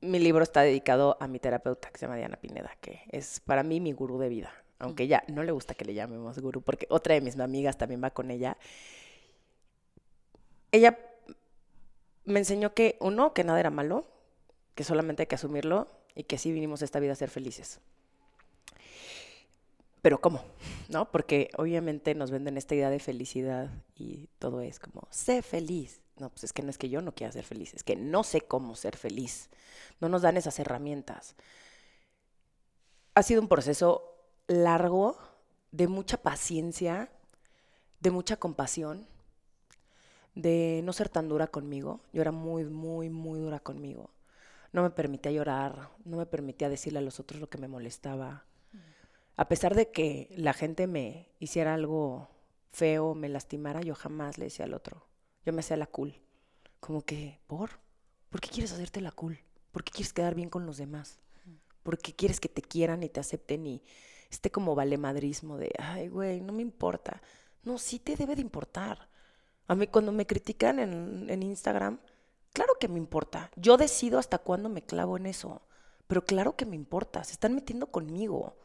mi libro está dedicado a mi terapeuta, que se llama Diana Pineda, que es para mí mi gurú de vida. Aunque ella no le gusta que le llamemos gurú, porque otra de mis amigas también va con ella. Ella me enseñó que, uno, que nada era malo, que solamente hay que asumirlo y que sí vinimos a esta vida a ser felices. Pero ¿cómo? ¿No? Porque obviamente nos venden esta idea de felicidad y todo es como, sé feliz. No, pues es que no es que yo no quiera ser feliz, es que no sé cómo ser feliz. No nos dan esas herramientas. Ha sido un proceso largo, de mucha paciencia, de mucha compasión, de no ser tan dura conmigo. Yo era muy, muy, muy dura conmigo. No me permitía llorar, no me permitía decirle a los otros lo que me molestaba. A pesar de que la gente me hiciera algo feo, me lastimara, yo jamás le decía al otro, yo me hacía la cool. Como que, ¿por? ¿Por qué quieres hacerte la cool? ¿Por qué quieres quedar bien con los demás? ¿Por qué quieres que te quieran y te acepten y esté como valemadrismo de, ay, güey, no me importa? No, sí te debe de importar. A mí cuando me critican en, en Instagram, claro que me importa. Yo decido hasta cuándo me clavo en eso. Pero claro que me importa. Se están metiendo conmigo.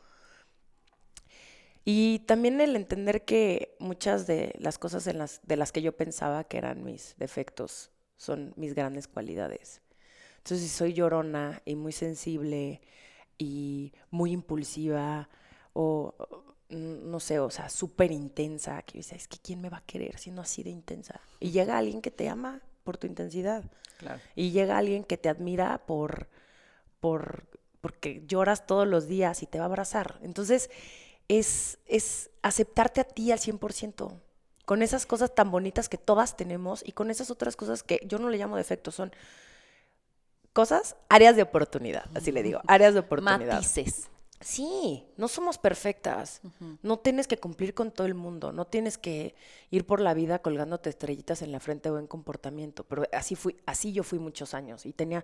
Y también el entender que muchas de las cosas en las, de las que yo pensaba que eran mis defectos son mis grandes cualidades. Entonces, si soy llorona y muy sensible y muy impulsiva o, no sé, o sea, súper intensa, que dices, es que ¿quién me va a querer siendo así de intensa? Y llega alguien que te ama por tu intensidad. Y llega alguien que te admira por, por, porque lloras todos los días y te va a abrazar. Entonces, es, es aceptarte a ti al 100%, con esas cosas tan bonitas que todas tenemos y con esas otras cosas que yo no le llamo defectos, son cosas, áreas de oportunidad, así le digo, áreas de oportunidad. Matices. Sí, no somos perfectas. No tienes que cumplir con todo el mundo. No tienes que ir por la vida colgándote estrellitas en la frente o en comportamiento. Pero así fui, así yo fui muchos años y tenía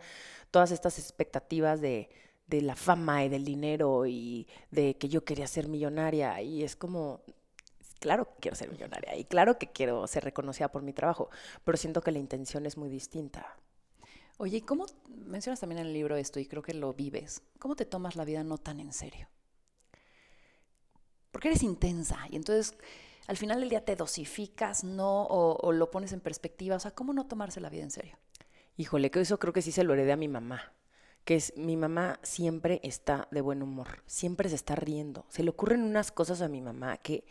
todas estas expectativas de, de la fama y del dinero y de que yo quería ser millonaria. Y es como, claro que quiero ser millonaria y claro que quiero ser reconocida por mi trabajo, pero siento que la intención es muy distinta. Oye, ¿y cómo mencionas también en el libro esto y creo que lo vives? ¿Cómo te tomas la vida no tan en serio? Porque eres intensa y entonces al final del día te dosificas, ¿no? O, lo pones en perspectiva. O sea, ¿cómo no tomarse la vida en serio? Híjole, que eso creo que sí se lo heredé a mi mamá. Que es, mi mamá siempre está de buen humor, siempre se está riendo. Se le ocurren unas cosas a mi mamá que,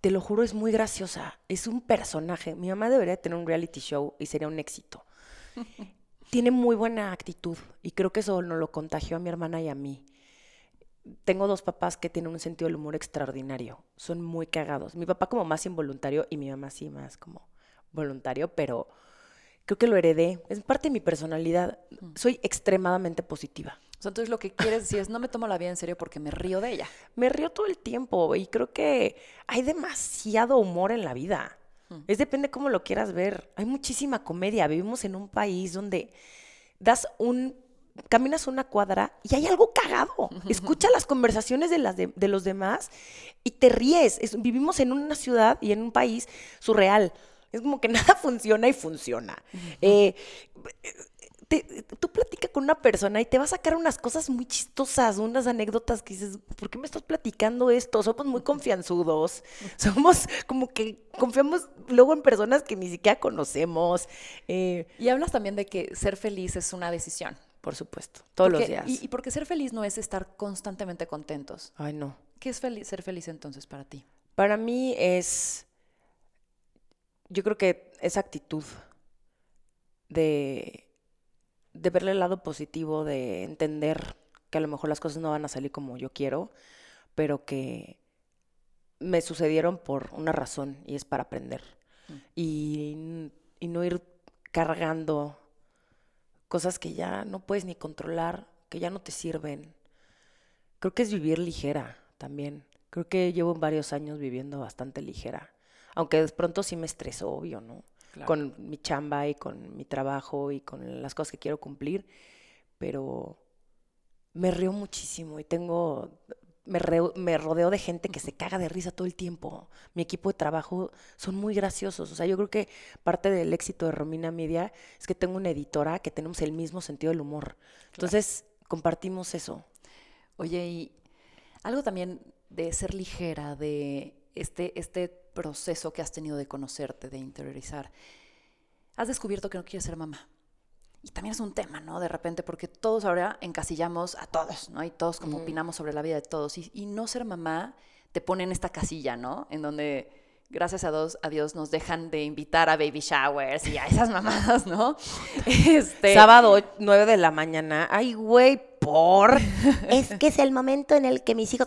te lo juro, es muy graciosa. Es un personaje. Mi mamá debería tener un reality show y sería un éxito. tiene muy buena actitud y creo que eso nos lo contagió a mi hermana y a mí. Tengo dos papás que tienen un sentido del humor extraordinario, son muy cagados. Mi papá como más involuntario y mi mamá sí más como voluntario, pero creo que lo heredé, es parte de mi personalidad. Mm. Soy extremadamente positiva. O sea, entonces lo que quieres decir es no me tomo la vida en serio porque me río de ella. Me río todo el tiempo y creo que hay demasiado humor en la vida. Es depende cómo lo quieras ver. Hay muchísima comedia. Vivimos en un país donde das un caminas una cuadra y hay algo cagado. Escucha las conversaciones de, las de, los demás y te ríes. vivimos en una ciudad y en un país surreal. Es como que nada funciona y funciona tú platicas con una persona y te va a sacar unas cosas muy chistosas, unas anécdotas que dices, ¿por qué me estás platicando esto? Somos muy confianzudos, somos como que confiamos luego en personas que ni siquiera conocemos. Eh, y hablas también de que ser feliz es una decisión. Por supuesto, todos los días. Y, y, porque ser feliz no es estar constantemente contentos. Ay, no. ¿Qué es feliz, ser feliz entonces para ti? Para mí es, yo creo que esa actitud de de verle el lado positivo, de entender que a lo mejor las cosas no van a salir como yo quiero, pero que me sucedieron por una razón y es para aprender. Mm. Y, y no ir cargando cosas que ya no puedes ni controlar, que ya no te sirven. Creo que es vivir ligera también. Creo que llevo varios años viviendo bastante ligera. Aunque de pronto sí me estreso, obvio, ¿no? con mi chamba y con mi trabajo y con las cosas que quiero cumplir, pero me río muchísimo y tengo, me, me, rodeo de gente que se caga de risa todo el tiempo. Mi equipo de trabajo son muy graciosos. O sea, yo creo que parte del éxito de Romina Media es que tengo una editora que tenemos el mismo sentido del humor. Entonces, compartimos eso. Oye, y algo también de ser ligera, de este, este proceso que has tenido de conocerte, de interiorizar, has descubierto que no quieres ser mamá. Y también es un tema, ¿no? De repente, porque todos ahora encasillamos a todos, ¿no? Y todos como opinamos sobre la vida de todos. Y, no ser mamá te pone en esta casilla, ¿no? En donde, gracias a Dios, a Dios nos dejan de invitar a baby showers y a esas mamadas, ¿no? Este... Sábado, 9 de la mañana. Ay, güey, por. es que es el momento en el que mis hijos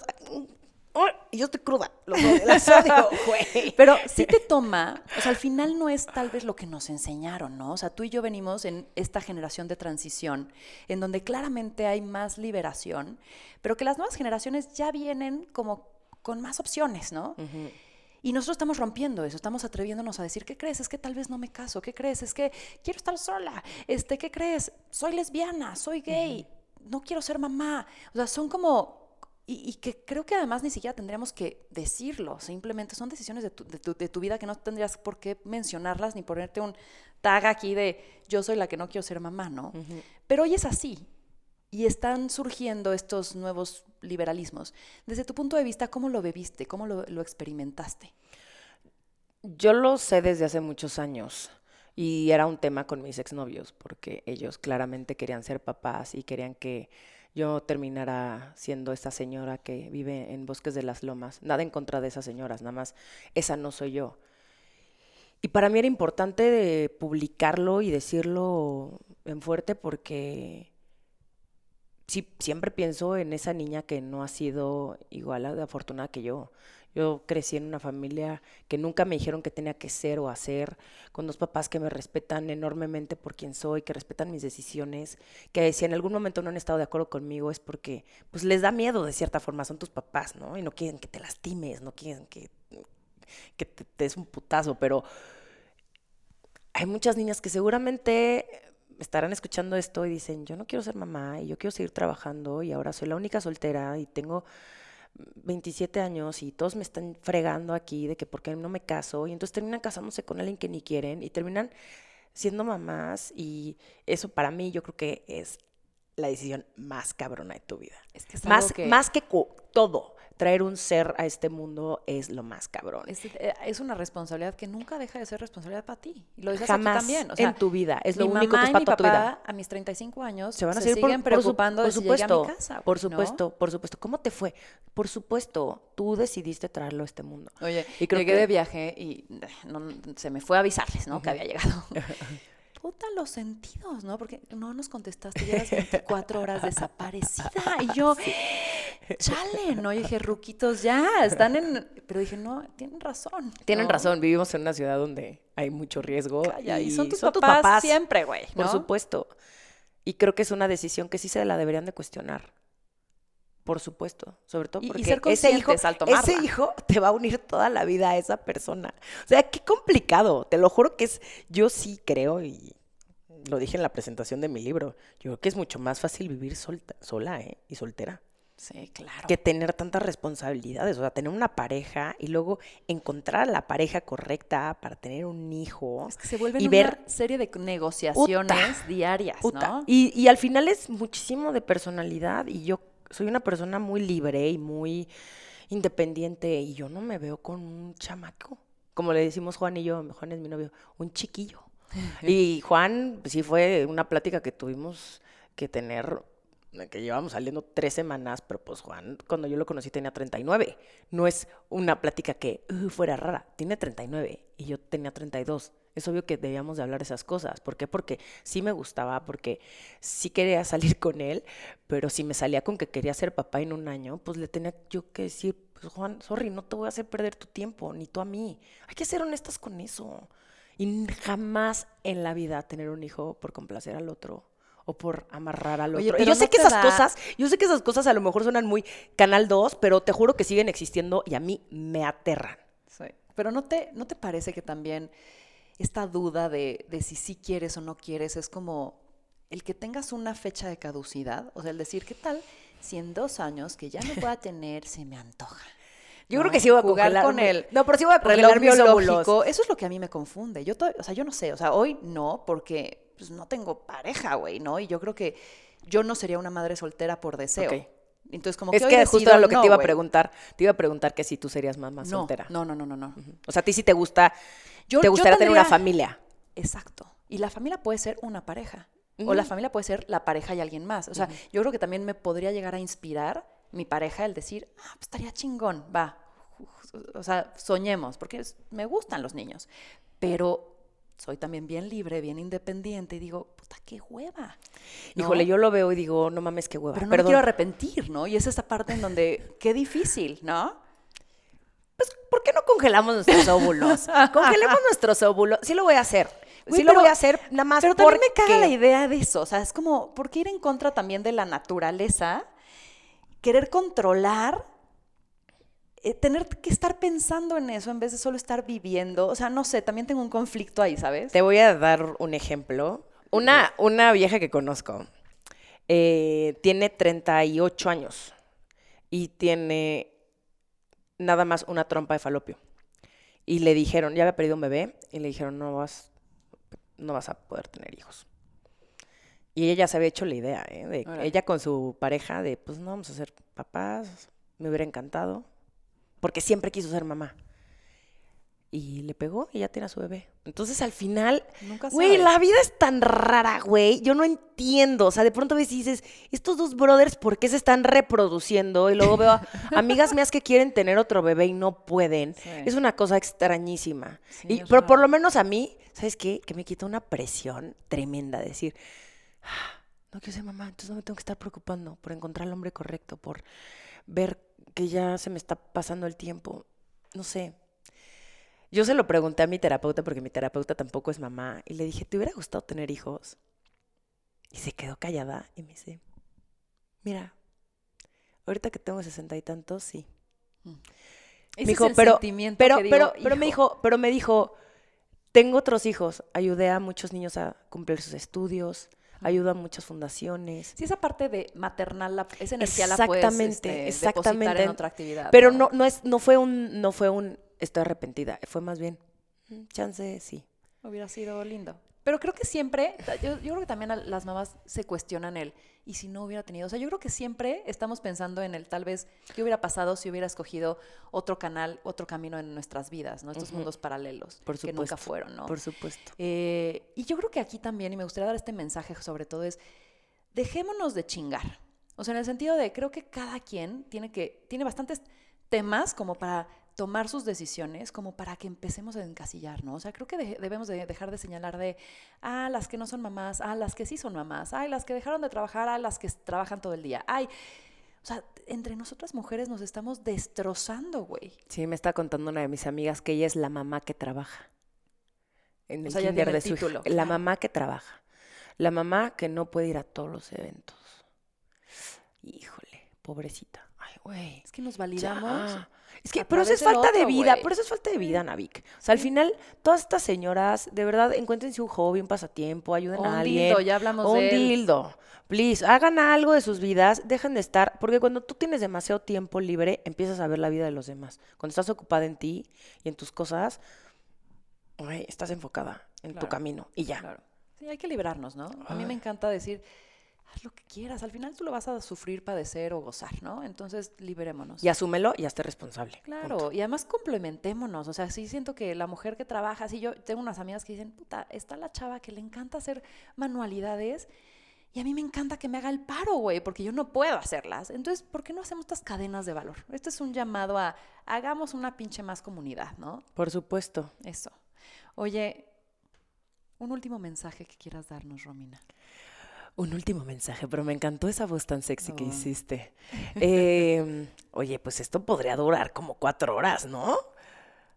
y yo estoy cruda, lo Pero sí te toma, o sea, al final no es tal vez lo que nos enseñaron, ¿no? O sea, tú y yo venimos en esta generación de transición, en donde claramente hay más liberación, pero que las nuevas generaciones ya vienen como con más opciones, ¿no? Y nosotros estamos rompiendo eso, estamos atreviéndonos a decir, ¿qué crees? Es que tal vez no me caso, ¿qué crees? Es que quiero estar sola, este, ¿qué crees? Soy lesbiana, soy gay, no quiero ser mamá. O sea, son como y, que creo que además ni siquiera tendríamos que decirlo, simplemente son decisiones de tu, de, tu, vida que no tendrías por qué mencionarlas ni ponerte un tag aquí de yo soy la que no quiero ser mamá, ¿no? Pero hoy es así y están surgiendo estos nuevos liberalismos. Desde tu punto de vista, ¿cómo lo bebiste? ¿Cómo lo, lo experimentaste? Yo lo sé desde hace muchos años Y era un tema con mis exnovios, porque ellos claramente querían ser papás y querían que yo terminara siendo esta señora que vive en Bosques de las Lomas. Nada en contra de esas señoras, nada más esa no soy yo. Y para mí era importante de publicarlo y decirlo en fuerte porque sí, siempre pienso en esa niña que no ha sido igual de afortunada que yo. Yo crecí en una familia que nunca me dijeron que tenía que ser o hacer, con dos papás que me respetan enormemente por quien soy, que respetan mis decisiones, que si en algún momento no han estado de acuerdo conmigo es porque pues les da miedo de cierta forma, son tus papás, ¿no? Y no quieren que te lastimes, no quieren que, que te, te des un putazo, pero hay muchas niñas que seguramente estarán escuchando esto y dicen, yo no quiero ser mamá y yo quiero seguir trabajando y ahora soy la única soltera y tengo 27 años y todos me están fregando aquí de que por qué no me caso y entonces terminan casándose con alguien que ni quieren y terminan siendo mamás y eso para mí yo creo que es la decisión más cabrona de tu vida. Es que es más, algo que- más que todo, traer un ser a este mundo es lo más cabrón. Es, eh, es una responsabilidad que nunca deja de ser responsabilidad para ti. Y lo dices Jamás aquí también. O sea, en tu vida. Es lo único que es para tu vida. a mis 35 años, se van a se seguir por- siguen por, su- preocupando por de si llegué a supuesto, mi casa. por supuesto, por supuesto. ¿Cómo te fue? Por supuesto, tú decidiste traerlo a este mundo. Oye, Y creo llegué que- de viaje y eh, no- se me fue a avisarles, ¿no? Que había llegado. Puta, los sentidos, ¿no? Porque no nos contestaste, llevas 24 horas desaparecida. Y yo, chale, ¿no? Y dije, ruquitos, ya, están en... Pero dije, no, tienen razón. Tienen ¿no? razón, vivimos en una ciudad donde hay mucho riesgo. Calla, y son tus tus papás, papás siempre, güey, Por ¿no? supuesto. Y creo que es una decisión que sí se la deberían de cuestionar. Por supuesto, sobre todo y porque ser ese hijo, conscientes al tomarla. ese hijo te va a unir toda la vida a esa persona. O sea, qué complicado. Te lo juro que es, yo sí creo y lo dije en la presentación de mi libro. Yo creo que es mucho más fácil vivir solta, sola, ¿eh? Y soltera Sí, claro. que tener tantas responsabilidades, o sea, tener una pareja y luego encontrar a la pareja correcta para tener un hijo Es que se vuelven y una ver serie de negociaciones diarias, Puta, ¿no? Y, y al final es muchísimo de personalidad y yo soy una persona muy libre y muy independiente y yo no me veo con un chamaco. Como le decimos Juan y yo, Juan es mi novio, un chiquillo. Y Juan, pues, sí fue una plática que tuvimos que tener, que llevamos saliendo tres semanas, pero pues Juan, cuando yo lo conocí tenía 39. No es una plática que "Uh, fuera rara, tiene 39 y yo tenía 32. Es obvio que debíamos de hablar de esas cosas. ¿Por qué? Porque sí me gustaba, porque sí quería salir con él, pero si me salía con que quería ser papá en un año, pues le tenía yo que decir, pues Juan, sorry, no te voy a hacer perder tu tiempo, ni tú a mí. Hay que ser honestas con eso. Y jamás en la vida tener un hijo por complacer al otro o por amarrar al Oye, otro. Y yo sé ¿no que esas da- cosas, yo sé que esas cosas a lo mejor suenan muy Canal 2, pero te juro que siguen existiendo y a mí me aterran. Sí. Pero ¿no te, ¿no te parece que también esta duda de, de si sí quieres o no quieres es como el que tengas una fecha de caducidad? O sea, el decir, ¿qué tal si en dos años que ya no pueda tener se me antoja? Yo ¿no? creo que sí voy a Jugar congelar con el No, pero sí voy a congelar mis biológico. Eso es lo que a mí me confunde. Yo, o sea, yo no sé. O sea, hoy no, porque pues, no tengo pareja, güey, ¿no? Y yo creo que yo no sería una madre soltera por deseo. Entonces, como Es que, que justo decido era lo que no, te iba a preguntar. Te iba a preguntar que si tú serías mamá No, soltera. no, no, no, no, no. O sea, a ti sí te gusta, Yo- te yo gustaría tener una familia. Exacto. Y la familia puede ser una pareja. O la familia puede ser la pareja y alguien más. O sea, yo creo que también me podría llegar a inspirar mi pareja el decir, ah, pues estaría chingón, va. O sea, soñemos, porque me gustan los niños. Pero soy también bien libre, bien independiente y digo, puta, qué hueva. ¿no? Híjole, yo lo veo y digo, no mames, qué hueva. Pero no Perdón. me quiero arrepentir, ¿no? Y es esa parte en donde, qué difícil, ¿no? Pues, ¿por qué no congelamos nuestros óvulos? Congelemos nuestros óvulos. Sí lo voy a hacer. Sí lo voy a hacer nada más Pero también me caga la idea de eso. O sea, es como, ¿por qué ir en contra también de la naturaleza? Querer controlar, eh, tener que estar pensando en eso en vez de solo estar viviendo. O sea, no sé, también tengo un conflicto ahí, ¿sabes? Te voy a dar un ejemplo. Una, una vieja que conozco eh, tiene 38 años y tiene nada más una trompa de falopio. Y le dijeron, ya había perdido un bebé, y le dijeron, no vas, no vas a poder tener hijos. Y ella se había hecho la idea, ¿eh? de- ella con su pareja, de pues no vamos a ser papás, me hubiera encantado, porque siempre quiso ser mamá. y le pegó y ya tiene a su bebé. Entonces al final, Nunca güey, la vida es tan rara, güey. Yo no entiendo. O sea, de pronto ves y dices, estos dos brothers, ¿por qué se están reproduciendo? Y luego veo a amigas mías que quieren tener otro bebé y no pueden. Sí. Es una cosa extrañísima. Sí, Y- es pero por lo menos a mí, ¿sabes qué? Que me quita una presión tremenda. Decir, "Ah, no quiero ser mamá, entonces no me tengo que estar preocupando por encontrar al hombre correcto, por ver que ya se me está pasando el tiempo. No sé. Yo se lo pregunté a mi terapeuta porque mi terapeuta tampoco es mamá y le dije, ¿te hubiera gustado tener hijos? Y se quedó callada y me dice, mira, ahorita que tengo sesenta y tantos, sí. Ese Me es dijo, el pero, pero, digo, pero, pero me dijo, pero me dijo, tengo otros hijos, ayudé a muchos niños a cumplir sus estudios, ayudo a muchas fundaciones. Sí, esa parte de maternal, la- esa energía la puedes Exactamente, este, exactamente. en otra actividad. Pero no, no es, no fue un, no fue un estoy arrepentida, fue más bien, "Mm, chance, sí. Hubiera sido lindo. Pero creo que siempre, yo, yo creo que también las mamás se cuestionan el, ¿y si no hubiera tenido? O sea, yo creo que siempre estamos pensando en el tal vez, ¿qué hubiera pasado si hubiera escogido otro canal, otro camino en nuestras vidas, ¿no? Estos mundos paralelos Por que nunca supuesto, fueron, ¿no? Por supuesto. Eh, y yo creo que aquí también, y me gustaría dar este mensaje sobre todo, es dejémonos de chingar. O sea, en el sentido de, creo que cada quien tiene que, tiene bastantes temas como para tomar sus decisiones, como para que empecemos a encasillar, ¿no? O sea, creo que de- debemos de dejar de señalar de, ah, las que no son mamás, ah, las que sí son mamás, ay, las que dejaron de trabajar, ah, las que trabajan todo el día, ay. O sea, entre nosotras mujeres nos estamos destrozando, güey. Sí, me está contando una de mis amigas que ella es la mamá que trabaja. En O el sea, ya kinder tiene de el su hija. título, La mamá que trabaja. La mamá que no puede ir a todos los eventos. Híjole, pobrecita. Ay, güey. Es que nos validamos. Ya. Es que, pero eso es falta de otro, vida, güey. pero eso es falta de vida, Navik. O sea, al final, todas estas señoras, de verdad, encuéntrense un hobby, un pasatiempo, ayuden O a un alguien. dildo, ya hablamos o un de él. dildo. Please, hagan algo de sus vidas, dejen de estar, porque cuando tú tienes demasiado tiempo libre, empiezas a ver la vida de los demás. Cuando estás ocupada en ti y en tus cosas, ay, estás enfocada en tu Claro, camino y ya. Claro. Sí, hay que librarnos, ¿no? A mí me encanta decir, haz lo que quieras. Al final tú lo vas a sufrir, padecer o gozar, ¿no? Entonces, liberémonos. Y asúmelo y hazte responsable. Claro, Punto. y además complementémonos. O sea, sí siento que la mujer que trabaja, sí, yo tengo unas amigas que dicen, puta, está la chava que le encanta hacer manualidades y a mí me encanta que me haga el paro, güey, porque yo no puedo hacerlas. Entonces, ¿por qué no hacemos estas cadenas de valor? Este es un llamado a hagamos una pinche más comunidad, ¿no? Por supuesto. Eso. Oye, un último mensaje que quieras darnos, Romina. Un último mensaje, pero me encantó esa voz tan sexy que hiciste. Em, oye, pues esto podría durar como cuatro horas, ¿no?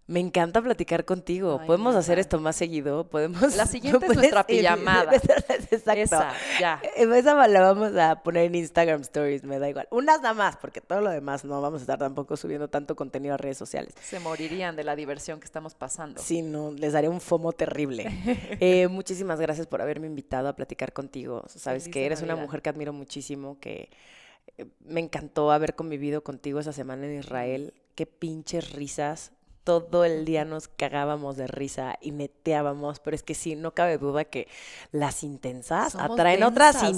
Me encanta platicar contigo. Ay, Podemos hacer esto más seguido. Podemos. La siguiente es puedes- nuestra pijamada. Exacto. Esa, ya. Eh, Esa la vamos a poner en Instagram Stories, me da igual. Unas nada más, porque todo lo demás no vamos a estar tampoco subiendo tanto contenido a redes sociales. Se morirían de la diversión que estamos pasando. Sí, no, les daré un FOMO terrible. Eh, muchísimas gracias por haberme invitado a platicar contigo. Sabes Feliz que eres una mujer que admiro muchísimo, que eh, me encantó haber convivido contigo esa semana en Israel. Qué pinches risas. Todo el día nos cagábamos de risa y neteábamos, pero es que sí, no cabe duda que las intensas Somos atraen otras densas,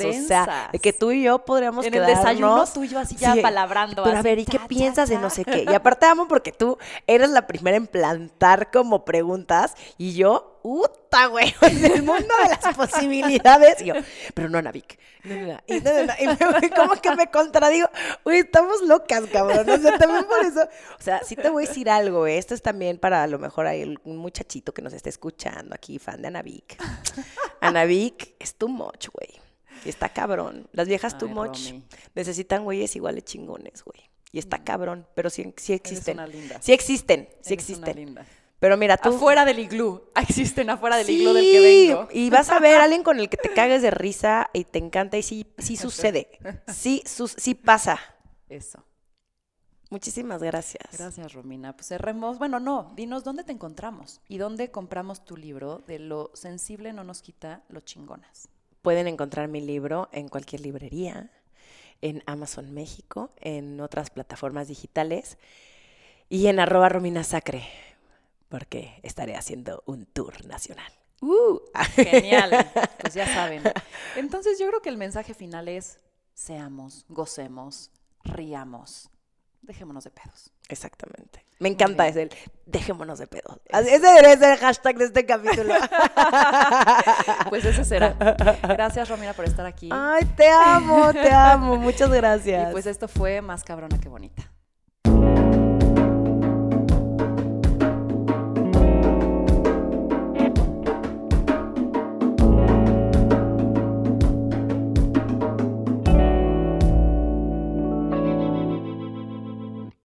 intensas. O sea, de que tú y yo podríamos En el desayuno quedarnos- tú y yo así ya Sí, palabrando. pero a así, ver, ¿y qué cha, cha, piensas de no sé qué? Y aparte amo porque tú eres la primera en plantar como preguntas y yo, ¡uta, güey! En el mundo de las posibilidades. Y yo, pero no, Navik. No, no, no. Y, no, no, no. Y me- como que me contradigo. Uy, estamos locas, cabrón. O sea, también por eso. O sea, sí te voy a decir algo. eh. Esto es también para a lo mejor hay un muchachito que nos esté escuchando aquí, fan de Anavik. Anavik es too much, güey. Y está cabrón. Las viejas too much Romy. necesitan güeyes iguales chingones, güey. Y está cabrón, pero sí, sí Eres existen. una linda. Sí existen, sí Eres una existen. linda. Pero mira, tú... Afuera del iglú. Existen afuera del Sí, iglú del que vengo. Y vas a ver a alguien con el que te cagues de risa y te encanta y sí, sí sucede. Sí, sus- sí pasa. Eso. Muchísimas gracias. Gracias, Romina. Pues cerremos. Bueno, no, dinos dónde te encontramos y dónde compramos tu libro de Lo sensible no nos quita lo chingonas. Pueden encontrar mi libro en cualquier librería, en Amazon México, en otras plataformas digitales y en arroba Romina Sacre, porque estaré haciendo un tour nacional. ¡Uh! Genial. Pues ya saben. Entonces yo creo que el mensaje final es seamos, gocemos, riamos. dejémonos de pedos. Exactamente. Me encanta ese, el dejémonos de pedos. Ese debería ser el hashtag de este capítulo. Pues ese será. Gracias, Romina, por estar aquí. Ay, te amo, te amo. Muchas gracias. Y pues esto fue más cabrona que bonita.